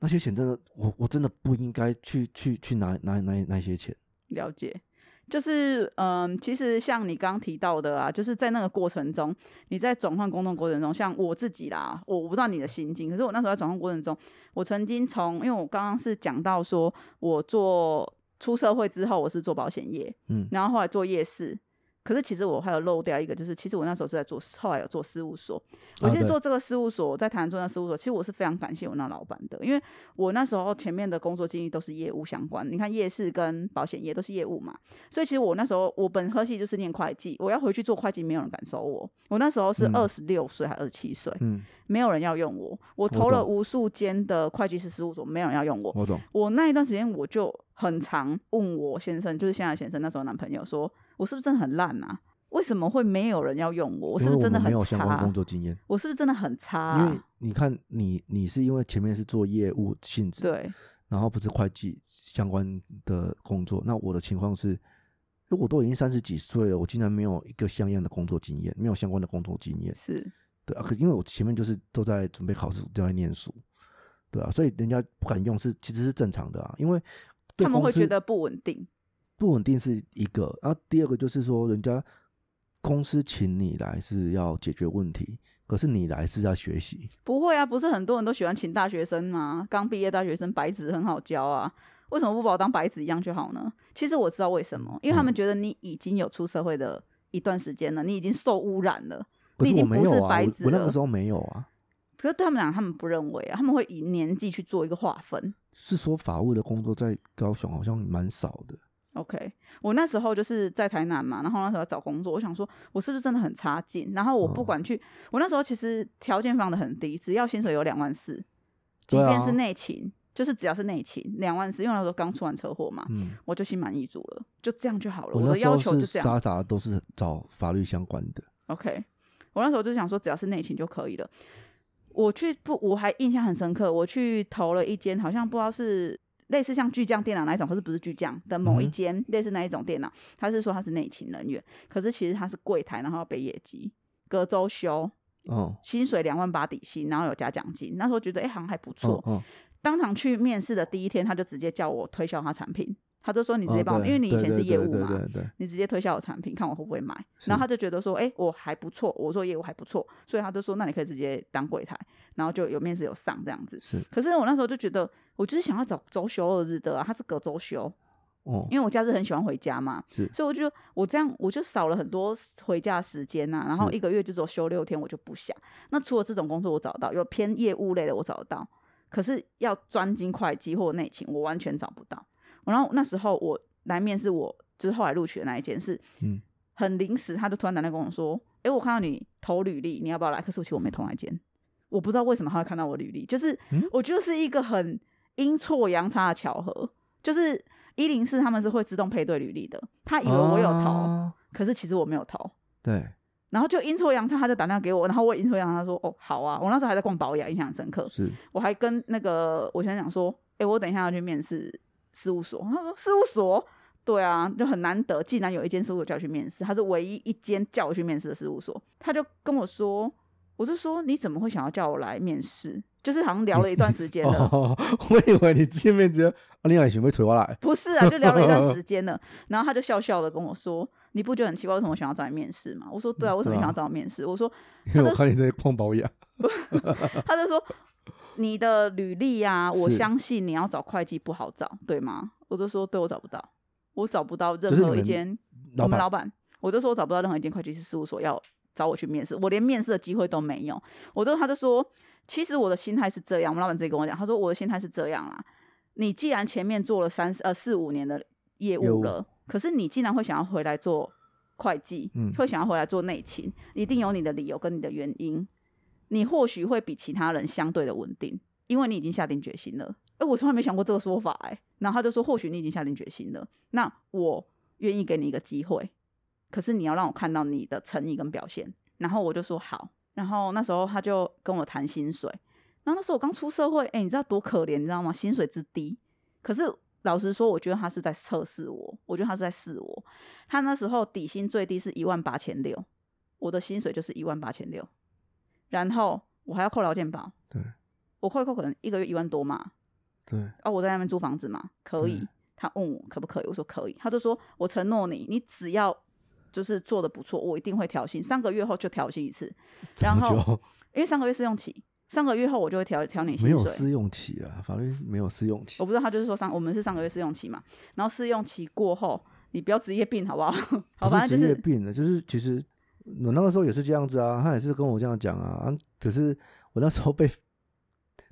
那些钱真的，我我真的不应该去去去拿拿拿那些钱。了解。就是嗯，其实像你刚刚提到的啊，就是在那个过程中，你在转换工作过程中，像我自己啦，我我不知道你的心境，可是我那时候在转换过程中，我曾经从，因为我刚刚是讲到说我做出社会之后，我是做保险业，嗯然后后来做夜市。可是其实我还有漏掉一个，就是其实我那时候是在做，后来有做事务所。我其实做这个事务所，我在台南做那事务所，其实我是非常感谢我那老板的，因为我那时候前面的工作经历都是业务相关。你看夜市跟保险业都是业务嘛，所以其实我那时候我本科系就是念会计，我要回去做会计，没有人敢收我。我那时候是嗯二十六岁还二十七岁，嗯，没有人要用我。我投了懂无数间的会计师事务所，没有人要用我。我懂。我那一段时间我就很常问我先生，就是现在先生那时候男朋友说，我是不是真的很烂啊？为什么会没有人要用我？我是不是真的很我们没有相关差工？作经验，我是不是真的很差、因为啊？你看你你是因为前面是做业务性质，对，然后不是会计相关的工作，那我的情况是，因为我都已经三十几岁了，我竟然没有一个像样的工作经验，没有相关的工作经验。是对啊，可因为我前面就是都在准备考试，都在念书，对啊，所以人家不敢用是其实是正常的啊，因为他们会觉得不稳定。不稳定是一个，然后第二个就是说，人家公司请你来是要解决问题，可是你来是在学习，不会啊，不是很多人都喜欢请大学生吗？刚毕业大学生白纸很好教啊，为什么不把我当白纸一样就好呢？其实我知道为什么，因为他嗯们觉得你已经有出社会的一段时间了，你已经受污染了。你已经不是白纸了我那个时候没有啊，可是他们俩他们不认为啊，他们会以年纪去做一个划分。是说法务的工作在高雄好像蛮少的，OK，我那时候就是在台南嘛，然后那时候找工作，我想说我是不是真的很差劲？然后我不哦管去，我那时候其实条件放的很低，只要薪水有两万四，即便是内勤，就是只要是内勤两万四，因为那时候刚出完车祸嘛，嗯，我就心满意足了，就这样就好了。我我的要求就这样。傻傻都是找法律相关的，OK，我那时候就想说只要是内勤就可以了。我去不，我还印象很深刻，我去投了一间，好像不知道是类似像巨匠电脑那一种，可是不是巨匠的某一间、类似那一种电脑，他是说他是内勤人员，可是其实他是柜台，然后要背业绩，隔周休，哦，薪水两万八底薪，然后有加奖金。那时候觉得哎、好像还不错。哦哦，当场去面试的第一天，他就直接叫我推销他产品，他就说你直接哦帮我，对因为你以前是业务嘛，你直接推销我产品，看我会不会买。然后他就觉得说，哎、我还不错，我做业务还不错，所以他就说，那你可以直接当柜台，然后就有面试有上这样子。是可是我那时候就觉得，我就是想要找周休二日的、啊，他是隔周休，哦，因为我假日很喜欢回家嘛，是所以我就我这样我就少了很多回家的时间呐、然后一个月就只有休六天，我就不想。那除了这种工作我找到，有偏业务类的我找得到，可是要专精会计或内勤，我完全找不到。然后那时候我来面试我，就是后来录取的那一件事，嗯，很临时，他就突然打电话跟我说：“哎，我看到你投履历，你要不要来？”可是我其实我没投那间，我不知道为什么他会看到我履历，就是、嗯我觉得是一个很阴错阳差的巧合，就是一零四他们是会自动配对履历的，他以为我有投，啊可是其实我没有投。对，然后就阴错阳差，他就打电话给我，然后我也阴错阳差，他说：“哦，好啊。”我那时候还在逛保养，印象很深刻。是我还跟那个我先讲说：“哎，我等一下要去面试事务所。”他说：“事务所？”对啊，就很难得，竟然有一间事务所叫我去面试，他是唯一一间叫我去面试的事务所。他就跟我说：“我就说你怎么会想要叫我来面试？就是好像聊了一段时间了。”哦，我以为你见面直接，啊，你还想要找我来？不是啊，就聊了一段时 间了，然后他就笑笑的跟我说：“你不觉得很奇怪，为什么我想要找你面试吗？”我说：“对啊，为什么想要找我面试？”我说因为我看你在逛保养，：“他就说你的履历啊，我是相信你要找会计不好找，对吗？”我就说：“对，我找不到，我找不到任就是你何一间老我们老板，我就说我找不到任何一间会计师事务所要找我去面试，我连面试的机会都没有。我就他就说，其实我的心态是这样，我们老板自己跟我讲，他说我的心态是这样啦，你既然前面做了三呃四五年的业业务。务了，可是你竟然会想要回来做会计，嗯。会想要回来做内勤，一定有你的理由跟你的原因，你或许会比其他人相对的稳定，因为你已经下定决心了。哎，我从来没想过这个说法哎、然后他就说，或许你已经下定决心了，那我愿意给你一个机会，可是你要让我看到你的诚意跟表现。然后我就说好，然后那时候他就跟我谈薪水，然后那时候我刚出社会，哎、你知道多可怜，你知道吗？薪水之低，可是老实说，我觉得他是在测试我，我觉得他是在试我。他那时候底薪最低是一万八千六，我的薪水就是一万八千六，然后我还要扣劳健保，对我扣一扣可能一个月一万多嘛，对，啊，我在那边租房子嘛，可以。他问我可不可以，我说可以。他就说我承诺你，你只要就是做的不错，我一定会调薪。三个月后就调薪一次，然后因为三个月试用期，上个月后我就会调调你薪水。没有试用期了，法律没有试用期我，不知道他就是说上，我们是上个月试用期嘛，然后试用期过后，你不要职业病好不好？好，不是职反正就是业病了，就是其实我那个时候也是这样子啊，他也是跟我这样讲啊，啊可是我那时候被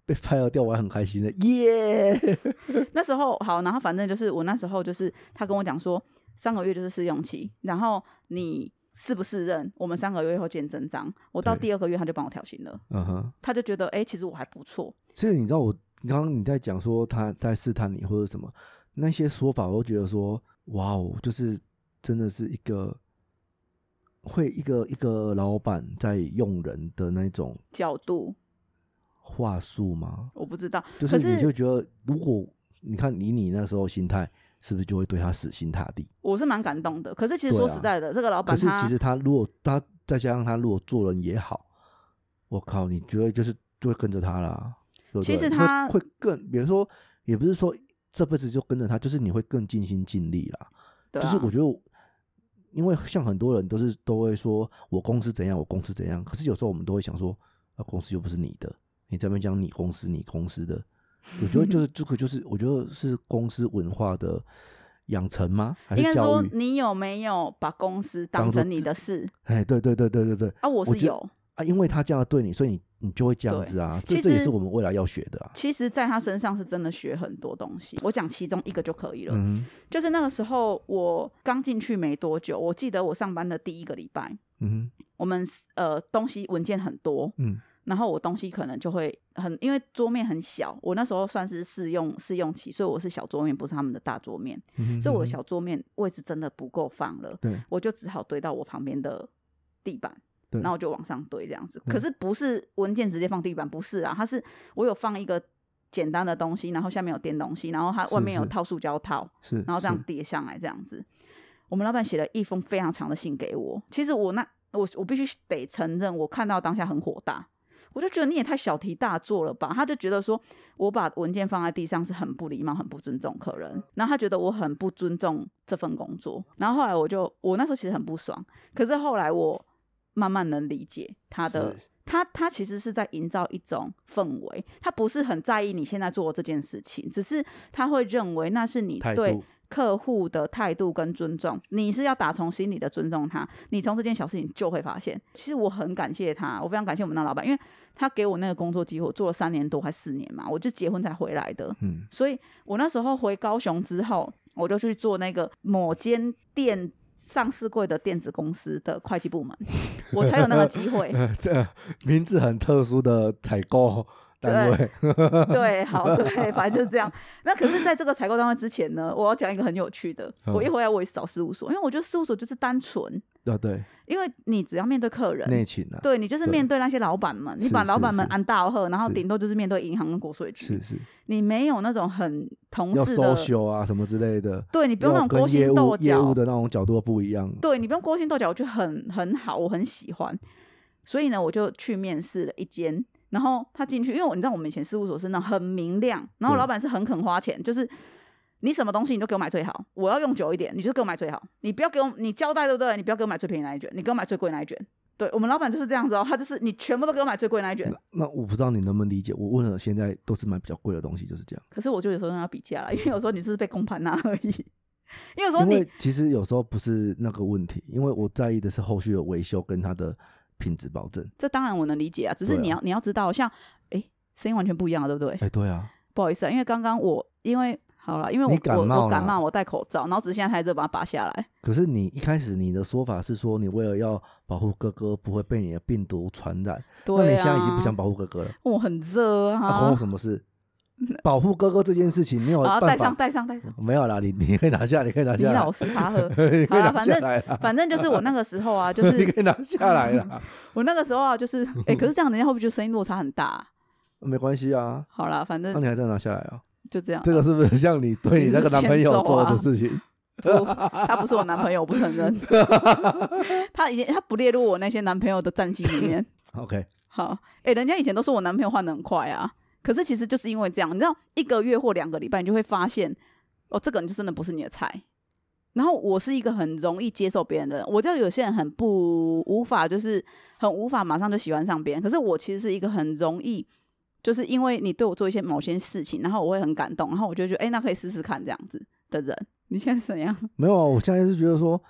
被 fire 掉，我还很开心的，耶！那时候好，然后反正就是我那时候就是他跟我讲说，三个月就是试用期，然后你适不适任，我们三个月后见真章。我到第二个月他就帮我调薪了，嗯哼，他就觉得哎、诶其实我还不错。其实你知道我刚刚你在讲说他在试探你或者什么那些说法，我都觉得说哇哦，就是真的是一个会一个一个老板在用人的那种角度话术吗？我不知道，就是你就觉得，如果你看以你那时候心态，是不是就会对他死心塌地？我是蛮感动的。可是其实说实在的，这个老可板可是其实他如果他再加上他如果做人也好，我靠，你觉得就是就会跟着他啦。对不其实他会更，比如说，也不是说这辈子就跟着他，就是你会更尽心尽力啦。对啊就是我觉得我，因为像很多人都是都会说我公司怎样，我公司怎样，可是有时候我们都会想说，啊，公司又不是你的，你这边讲你公司你公司的，我觉得就是 这个就是我觉得是公司文化的养成吗？还应该说育？你有没有把公司当成你的事哎，对对对对对对啊？我是有。啊，因为他这样对你，所以你你就会这样子啊，所以其实这也是我们未来要学的啊。其实，在他身上是真的学很多东西。我讲其中一个就可以了。嗯就是那个时候我刚进去没多久，我记得我上班的第一个礼拜，嗯我们呃东西文件很多，嗯然后我东西可能就会很，因为桌面很小，我那时候算是试用试用期，所以我是小桌面，不是他们的大桌面，所以我的小桌面位置真的不够放了，对我就只好堆到我旁边的地板。对然后我就往上堆这样子。可是不是文件直接放地板，不是啊，它是我有放一个简单的东西，然后下面有垫东西，然后它外面有套塑胶套，是，然后这样是叠上来这样子。我们老板写了一封非常长的信给我，其实我那我我必须得承认，我看到当下很火大，我就觉得你也太小题大做了吧。他就觉得说我把文件放在地上是很不礼貌、很不尊重客人，然后他觉得我很不尊重这份工作。然后后来我就我那时候其实很不爽，可是后来我慢慢能理解他的他他其实是在营造一种氛围，他不是很在意你现在做的这件事情，只是他会认为那是你对客户的态度跟尊重，你是要打从心里的尊重他，你从这件小事情就会发现。其实我很感谢他，我非常感谢我们那老板，因为他给我那个工作机会，我做了三年多还四年嘛，我就结婚才回来的，嗯，所以我那时候回高雄之后，我就去做那个某间店上市过的电子公司的会计部门，我才有那个机会。这 名字很特殊的采购单位，对，好，对，反正就是这样。那可是，在这个采购单位之前呢，我要讲一个很有趣的。嗯我一回来，我也是找事务所，因为我觉得事务所就是单纯，啊对，因为你只要面对客人，内勤啊，对你就是面对那些老板们，你把老板们安大贺，然后是顶多就是面对银行跟国税局是，是你没有那种很同事的，social 啊什么之类的，对你不用那种勾心业斗务业务角，的那种角度不一样，对你不用勾心斗角，我觉得很很好，我很喜欢。所以呢，我就去面试了一间，然后他进去，因为我你知道我们以前事务所是那种很明亮，然后老板是很肯花钱，就是你什么东西你都给我买最好，我要用久一点，你就给我买最好，你不要给我你交代对不对？你不要给我买最便宜那一卷，你给我买最贵那一卷。对我们老板就是这样子哦，他就是你全部都给我买最贵那一卷。那我不知道你能不能理解，我问了，现在都是买比较贵的东西，就是这样。可是我就有时候要比价了，因为有时候你只是被公盘拿而已。因为有时候你其实有时候不是那个问题，因为我在意的是后续的维修跟它的品质保证。这当然我能理解啊，只是你要、你要知道，像哎声音完全不一样了，对不对？哎，对啊，不好意思啊，因为刚刚我因为好了，因为我感我我感冒，我戴口罩，然后只是现在太热，把它拔下来。可是你一开始你的说法是说，你为了要保护哥哥不会被你的病毒传染，那对啊，你现在已经不想保护哥哥了，我很热啊关我啊，什么事？保护哥哥这件事情没有 办法戴上戴上戴上，没有啦，你你可以拿下，你可以拿下来李老，师他喝。你可以拿好啦反正反正就是我那个时候啊，就是你可以拿下来啦，我那个时候啊，就是哎、可是这样人家会不会觉得声音落差很大啊、没关系啊，好啦，反正那你还在拿下来啊。就这样。这个是不是像你对你那个男朋友做的事情？不，他不是我男朋友，我不承认。他以前他不列入我那些男朋友的战绩里面。OK，好，哎、人家以前都说我男朋友换的很快啊，可是其实就是因为这样，你知道，一个月或两个礼拜，你就会发现，哦，这个人就真的不是你的菜。然后我是一个很容易接受别人的人，我知道有些人很不无法，就是很无法马上就喜欢上别人。可是我其实是一个很容易，就是因为你对我做一些某些事情，然后我会很感动，然后我就觉得，哎、那可以试试看这样子的人。你现在是怎样？没有啊，我现在是觉得说，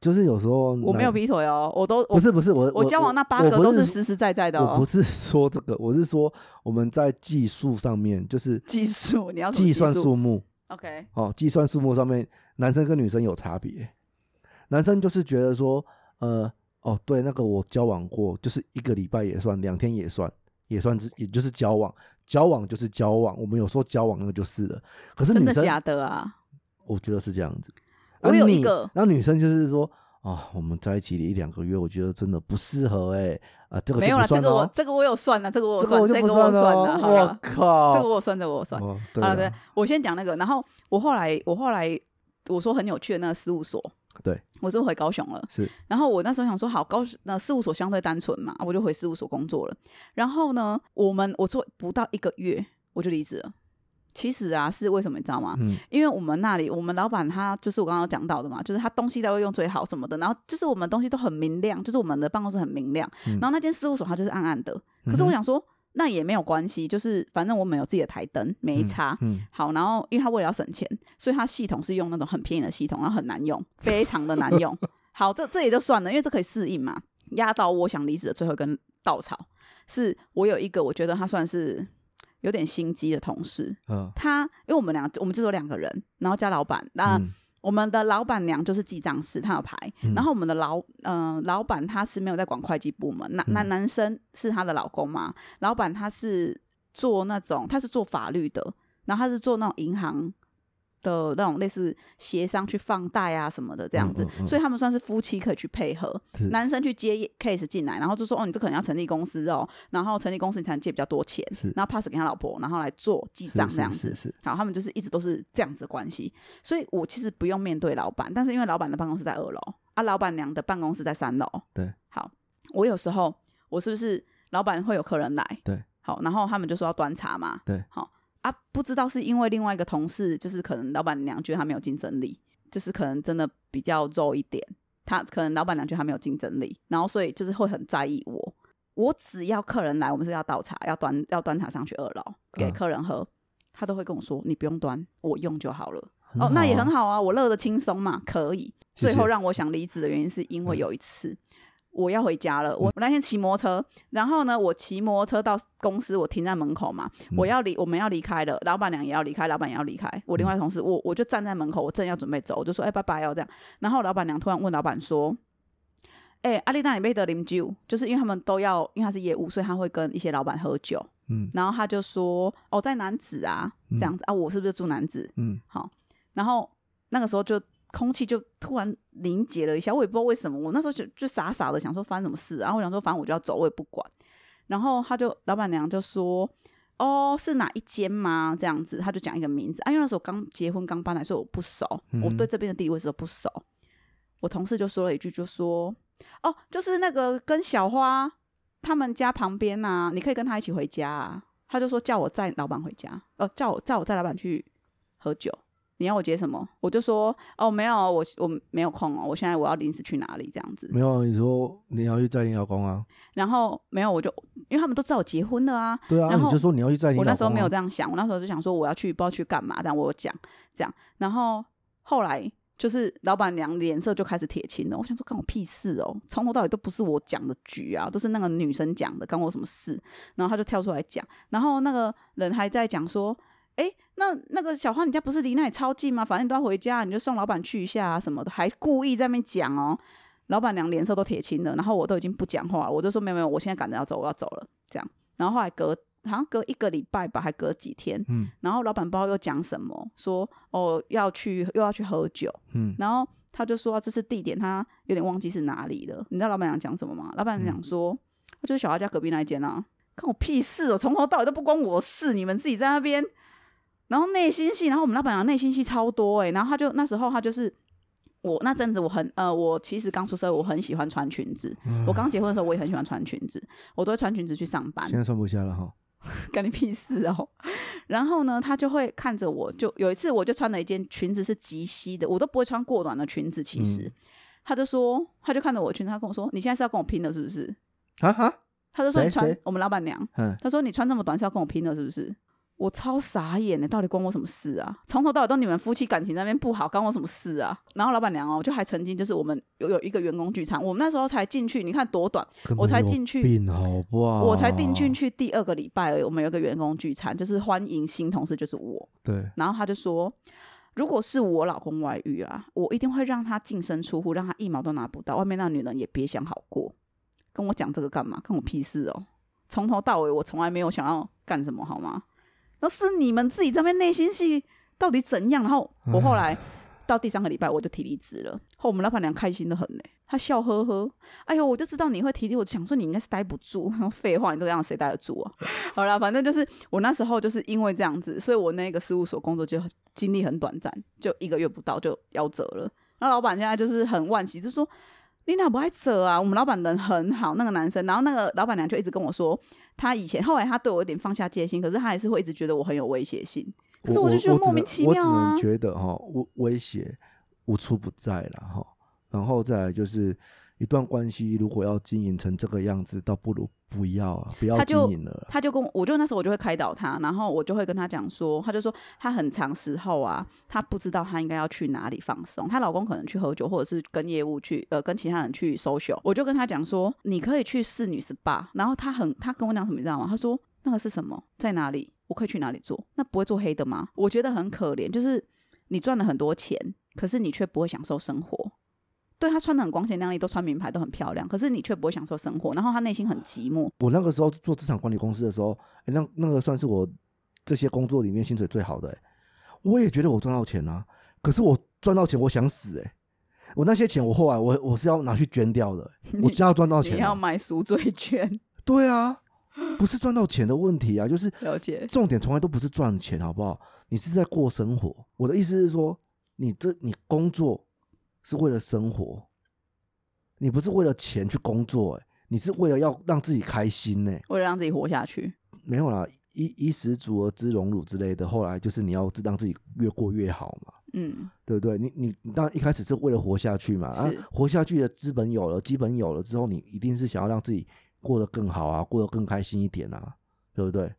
就是有时候我没有劈腿哦，我都不是不是我我交往那八个都是实实在在的哦。我不是说这个，我是说我们在技术上面，就是技术，你要计算数目 OK，哦，计算数目上面，男生跟女生有差别。男生就是觉得说，呃，哦，对，那个我交往过，就是一个礼拜也算，两天也算，也算是，也就是交往，交往就是交往，我们有说交往那个就是了。可是女生，真的假的啊？我觉得是这样子。我有一个然后女生就是说，啊、我们在一起一两个月，我觉得真的不适合哎、啊，这个没有了，这个我哦，这个我有算了，这个我有这个算，这个我算有算了，我，靠，这个我有算，这个我有算。哦，对好了，了对，我先讲那个，然后我后来我后来我说很有趣的那个事务所，对，我是回高雄了。是然后我那时候想说，好高那事务所相对单纯嘛，我就回事务所工作了。然后呢，我们我做不到一个月我就离职了。其实啊，是为什么你知道吗？嗯因为我们那里，我们老板他就是我刚刚讲到的嘛，就是他东西都会用最好什么的，然后就是我们东西都很明亮，就是我们的办公室很明亮，嗯然后那间事务所它就是暗暗的。可是我想说，那也没有关系，就是反正我们有自己的台灯，没差。嗯，好，然后因为他为了要省钱，所以他系统是用那种很便宜的系统，然后很难用，非常的难用。好，这这也就算了，因为这可以适应嘛。压倒我想离职的最后一根稻草，是我有一个我觉得他算是有点心机的同事，嗯他因为我们俩我们只有两个人，然后加老板，那、嗯我们的老板娘就是记账师，她有牌，嗯。然后我们的老嗯、老板他是没有在管会计部门，男男嗯男生是她的老公嘛，老板他是做那种他是做法律的，然后他是做那种银行的那种类似协商去放贷啊什么的这样子，嗯嗯嗯。所以他们算是夫妻可以去配合，男生去接 case 进来，然后就说哦，你这可能要成立公司哦，然后成立公司你才能借比较多钱，是。然后 pass 给他老婆，然后来做记账是这样子。好，他们就是一直都是这样子的关系，所以我其实不用面对老板，但是因为老板的办公室在二楼，啊，老板娘的办公室在三楼。对，好，我有时候我是不是老板会有客人来？对，好，然后他们就说要端茶嘛。对，好啊，不知道是因为另外一个同事，就是可能老板娘觉得他没有竞争力，就是可能真的比较肉一点，他可能老板娘觉得他没有竞争力，然后所以就是会很在意我。我只要客人来，我们是要倒茶，要端要端茶上去二楼给嗯客人喝，他都会跟我说：“你不用端，我用就好了。”很哦，那也很好啊，我乐得轻松嘛，可以。最后让我想离职的原因是因为嗯有一次我要回家了，我我那天骑摩托车，然后呢，我骑摩托车到公司，我停在门口嘛，嗯我要离我们要离开了，老板娘也要离开，老板也要离开，我另外嗯同事我我就站在门口，我正要准备走，我就说哎、拜拜哦这样，然后老板娘突然问老板说。哎、阿丽娜，你没得啉酒？就是因为他们都要，因为他是业务，所以他会跟一些老板喝酒。嗯然后他就说：“哦，在男子啊，这样子、啊，我是不是住男子？嗯好，然后那个时候就空气就突然凝结了一下，我也不知道为什么，我那时候就就傻傻的想说发生什么事，然后我想说反正我就要走，我也不管。然后他就老板娘就说：“哦，是哪一间吗？”这样子，他就讲一个名字啊，因为那时候刚结婚刚搬来，所以我不熟，我对这边的地理位置都不熟。我同事就说了一句，就说：“哦，就是那个跟小花他们家旁边呐、你可以跟他一起回家啊。”他就说叫我载老板回家，呃，叫我载我载老板去喝酒。你要我接什么？我就说哦，没有，我我没有空哦，我现在我要临时去哪里这样子。没有，你说你要去载你老公啊？然后没有，我就因为他们都知道我结婚了啊，对啊，然后你就说你要去载你老公、啊。我那时候没有这样想，我那时候就想说我要去不知道去干嘛，但我有讲这样。然后后来就是老板娘脸色就开始铁青了，我想说干我屁事哦，从头到尾都不是我讲的局啊，都是那个女生讲的，干我什么事？然后他就跳出来讲，然后那个人还在讲说。哎，那那个小花，你家不是离那里超近吗？反正你都要回家，你就送老板去一下啊什么的，还故意在那边讲哦。老板娘脸色都铁青了，然后我都已经不讲话了，我就说没有没有，我现在赶着要走，我要走了这样。然后后来隔好像隔一个礼拜吧，还隔几天，嗯然后老板不知道又讲什么，说哦要去又要去喝酒，嗯然后他就说这是地点，他有点忘记是哪里了。你知道老板娘讲什么吗？老板娘讲说，就是小花家隔壁那一间啊，看我屁事哦，从头到尾都不关我事，你们自己在那边。然后内心戏，然后我们老板娘内心戏超多诶、然后他就那时候他就是我那阵子我很呃，我其实刚出社会，我很喜欢穿裙子。我刚结婚的时候，我也很喜欢穿裙子，我都会穿裙子去上班。现在穿不下了哈。干你屁事哦！然后呢，他就会看着我，就有一次我就穿了一件裙子是及膝的，我都不会穿过短的裙子。其实，嗯他就说，他就看着我裙子，他跟我说：“你现在是要跟我拼了是不是啊哈，？”他就说：“谁你穿我们老板娘。嗯”他说：“你穿这么短是要跟我拼了是不是？”我超傻眼的，到底关我什么事啊？从头到尾都你们夫妻感情那边不好，关我什么事啊？然后老板娘哦，就还曾经就是我们有有一个员工聚餐，我们那时候才进去，你看多短，我才进去病好不好？我才进进。去第二个礼拜而已，我们有个员工聚餐，就是欢迎新同事，就是我。对，然后他就说，如果是我老公外遇啊，我一定会让他净身出户，让他一毛都拿不到，外面那女人也别想好过。跟我讲这个干嘛？跟我屁事哦！从头到尾我从来没有想要干什么，好吗？那是你们自己这边内心戏到底怎样？然后我后来到第三个礼拜我就提离职了，后我们老板娘开心的很呢，她笑呵呵，哎呦，我就知道你会提离，我就想说你应该是待不住。废话，你这个样子谁待得住啊？好啦，反正就是我那时候就是因为这样子，所以我那个事务所工作就经历很短暂，就一个月不到就夭折了。那老板现在就是很惋惜，就说你哪不爱扯啊？我们老板人很好，那个男生，然后那个老板娘就一直跟我说，他以前后来他对我有点放下戒心，可是他还是会一直觉得我很有威胁性。可是我就觉得莫名其妙我只能。觉得哈，威威胁无处不在了哈。然后再来就是一段关系，如果要经营成这个样子，倒不如不要啊，不要经营了啦。他就跟我，我就那时候我就会开导他，然后我就会跟他讲说，他就说他很长时候啊，他不知道他应该要去哪里放松，她老公可能去喝酒，或者是跟业务去呃跟其他人去 social，我就跟他讲说，你可以去侍女 SPA，然后他很他跟我讲什么你知道吗？他说那个是什么，在哪里，我可以去哪里做？那不会做黑的吗？我觉得很可怜，就是你赚了很多钱，可是你却不会享受生活。对他穿的很光鲜亮丽，都穿名牌，都很漂亮，可是你却不会享受生活，然后他内心很寂寞。我那个时候做资产管理公司的时候，诶那那个算是我这些工作里面薪水最好的、诶我也觉得我赚到钱啊，可是我赚到钱，我想死哎、我那些钱我后来我我是要拿去捐掉的欸、我真要赚到你钱、啊，要买赎罪券，对啊，不是赚到钱的问题啊，就是了解。重点从来都不是赚钱，好不好？你是在过生活。我的意思是说，你这你工作是为了生活，你不是为了钱去工作、欸，你是为了要让自己开心呢、为了让自己活下去，没有啦，衣衣食足而知荣辱之类的，后来就是你要让自己越过越好嘛，嗯，对不对？你你你当然一开始是为了活下去嘛，啊是，活下去的资本有了，基本有了之后，你一定是想要让自己过得更好啊，过得更开心一点啊，对不对？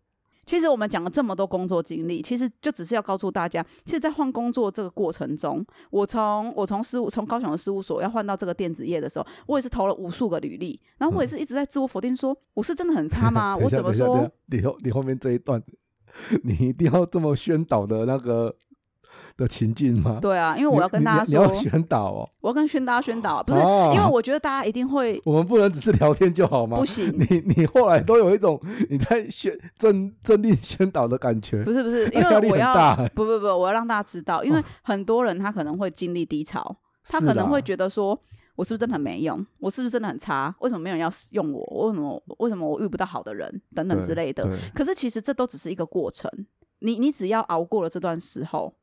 其实我们讲了这么多工作经历，其实就只是要告诉大家，其实，在换工作这个过程中，我从我从事务从高雄的事务所要换到这个电子业的时候，我也是投了无数个履历，然后我也是一直在自我否定说，我是真的很差吗？我怎么说？你后你后面这一段，你一定要这么宣导的那个的情境吗？对啊，因为我要跟大家你你要，宣导哦，我要跟宣大家宣导，不是、啊因为我觉得大家一定会我们不能只是聊天就好吗不？行，你你后来都有一种你在宣政政令宣导的感觉不，是不是，因为我要欸不不不，我要让大家知道，因为很多人他可能会经历低潮，他可能会觉得说，我是不是真的很没用？我是不是真的很差？为什么没有人要用我？为什么为什么我遇不到好的人？等等之类的。可是其实这都只是一个过程，你你只要熬过了这段时候，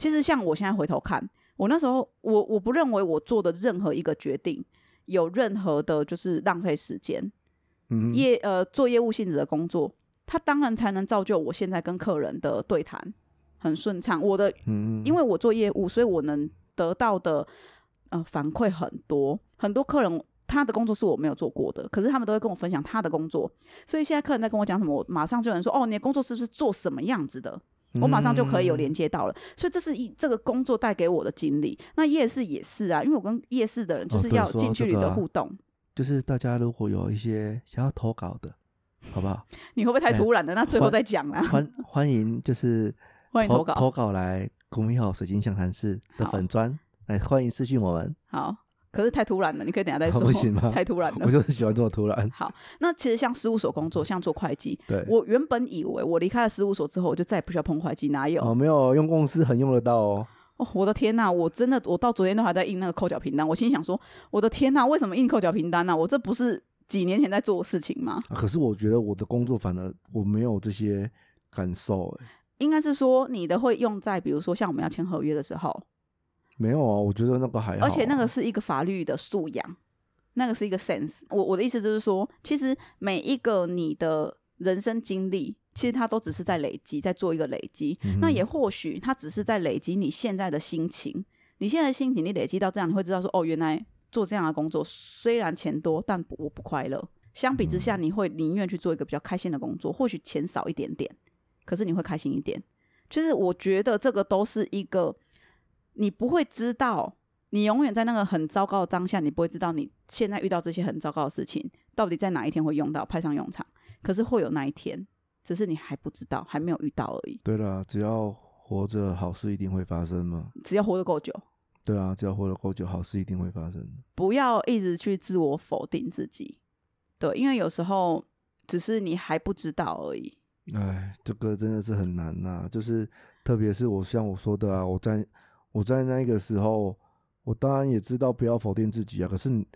其实像我现在回头看，我那时候我我不认为我做的任何一个决定有任何的就是浪费时间。嗯，业呃做业务性质的工作，它当然才能造就我现在跟客人的对谈很顺畅。我的嗯，因为我做业务，所以我能得到的呃反馈很多，很多客人。他的工作是我没有做过的，可是他们都会跟我分享他的工作，所以现在客人在跟我讲什么，我马上就有人说：“哦，你的工作是不是做什么样子的？”我马上就可以有嗯连接到了。所以这是一这个工作带给我的经历。那夜市也是啊，因为我跟夜市的人就是要近距离的互动。就是大家如果有一些想要投稿的，好不好？你会不会太哎突然了？那最后再讲啦。欢欢迎就是 欢迎投稿投投稿来古米好水晶象谈室的粉砖，来欢迎私讯我们。好，可是太突然了，你可以等下再 说。不行吗太突然了我。就是喜欢这么突然，好，那其实像事务所工作，像做会计，对，我原本以为我离开了事务所之后，我就再也不需要碰会计，哪有？哦，没有用公司很用得到哦。哦，我的天呐，我真的，我到昨天都还在印那个扣缴凭单，我心想说，我的天呐，为什么印扣缴凭单呢、我这不是几年前在做的事情吗？啊可是我觉得我的工作反而我没有这些感受，哎，应该是说你的会用在，比如说像我们要签合约的时候，没有啊，我觉得那个还好啊，而且那个是一个法律的素养，那个是一个 sense。我我的意思就是说，其实每一个你的人生经历，其实它都只是在累积，在做一个累积。嗯那也或许它只是在累积你现在的心情，你现在的心情，你累积到这样，你会知道说，哦，原来做这样的工作虽然钱多，但不我不快乐。相比之下，嗯你会宁愿去做一个比较开心的工作，或许钱少一点点，可是你会开心一点。就是我觉得这个都是一个你不会知道，你永远在那个很糟糕的当下，你不会知道你现在遇到这些很糟糕的事情，到底在哪一天会用到派上用场。可是会有那一天，只是你还不知道，还没有遇到而已。对了，只要活着，好事一定会发生嘛。只要活得够久，对啊，只要活得够久，好事一定会发生。不要一直去自我否定自己。对，因为有时候只是你还不知道而已。哎，这个真的是很难呐、就是特别是我像我说的啊，我在我在那个时候，我当然也知道不要否定自己啊，可是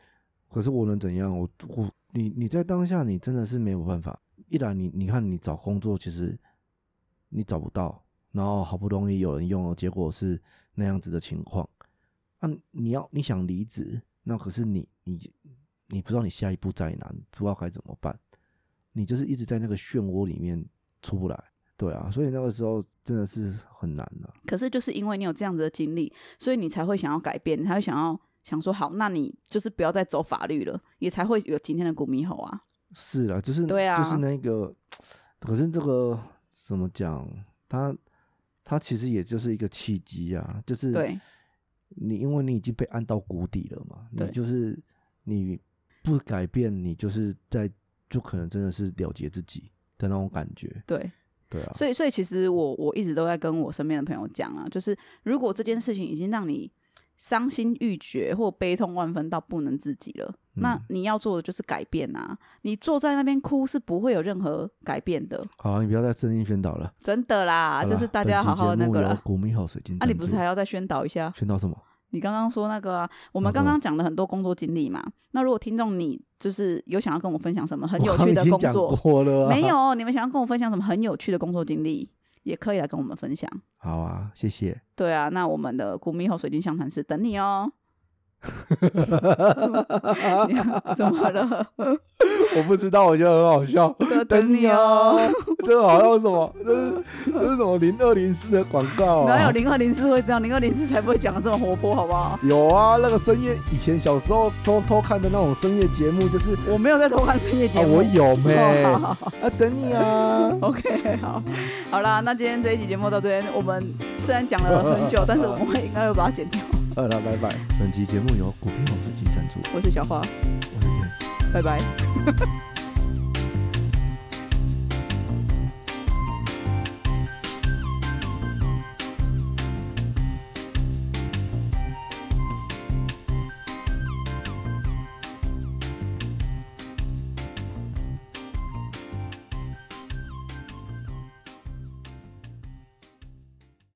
可是我能怎样？我我你你在当下，你真的是没有办法。一来你你看你找工作，其实你找不到，然后好不容易有人用了，结果是那样子的情况。啊，你要你想离职，那可是你你你不知道你下一步在哪，不知道该怎么办，你就是一直在那个漩涡里面出不来。对啊，所以那个时候真的是很难的、可是就是因为你有这样子的经历，所以你才会想要改变，你才会想要想说，好，那你就是不要再走法律了，也才会有今天的古迷猴啊。是啦，就是对啊就是那个，可是这个怎么讲？他他其实也就是一个契机啊，就是对你因为你已经被按到谷底了嘛，你就是你不改变，你就是在就可能真的是了结自己的那种感觉，对，对啊，所以所以其实我我一直都在跟我身边的朋友讲啊，就是如果这件事情已经让你伤心欲绝或悲痛万分到不能自己了，那嗯你要做的就是改变啊！你坐在那边哭是不会有任何改变的，好，你不要再声音宣导了。真的啦，啦就是大家好好那个了。本集节目由古米好水晶啊，你不是还要再宣导一下？宣导什么？你刚刚说那个啊，我们刚刚讲了很多工作经历嘛。那如果听众你就是有想要跟我分享什么很有趣的工作。没。有，你们想要跟我分享什么很有趣的工作经历，也可以来跟我们分享。好啊，谢谢。对啊，那我们的古米后水晶相谈室等你哦。你怎么了？我不知道，我觉得很好笑。等你哦。。这个好像什么？这是这是什么零二零四的广告啊？哪有零二零四会这样？零二零四才不会讲的这么活泼，好不好？有啊，那个深夜以前小时候偷偷看的那种深夜节目，就是我没有在偷看深夜啊，节目。我有咩？哦好好好啊，等你啊。OK，好，好啦，那今天这一集节目到这边，我们虽然讲了很久，但是我们会应该会把它剪掉。好了，拜拜。本期节目由股票基金赞助，我是小花，我是燕。拜拜。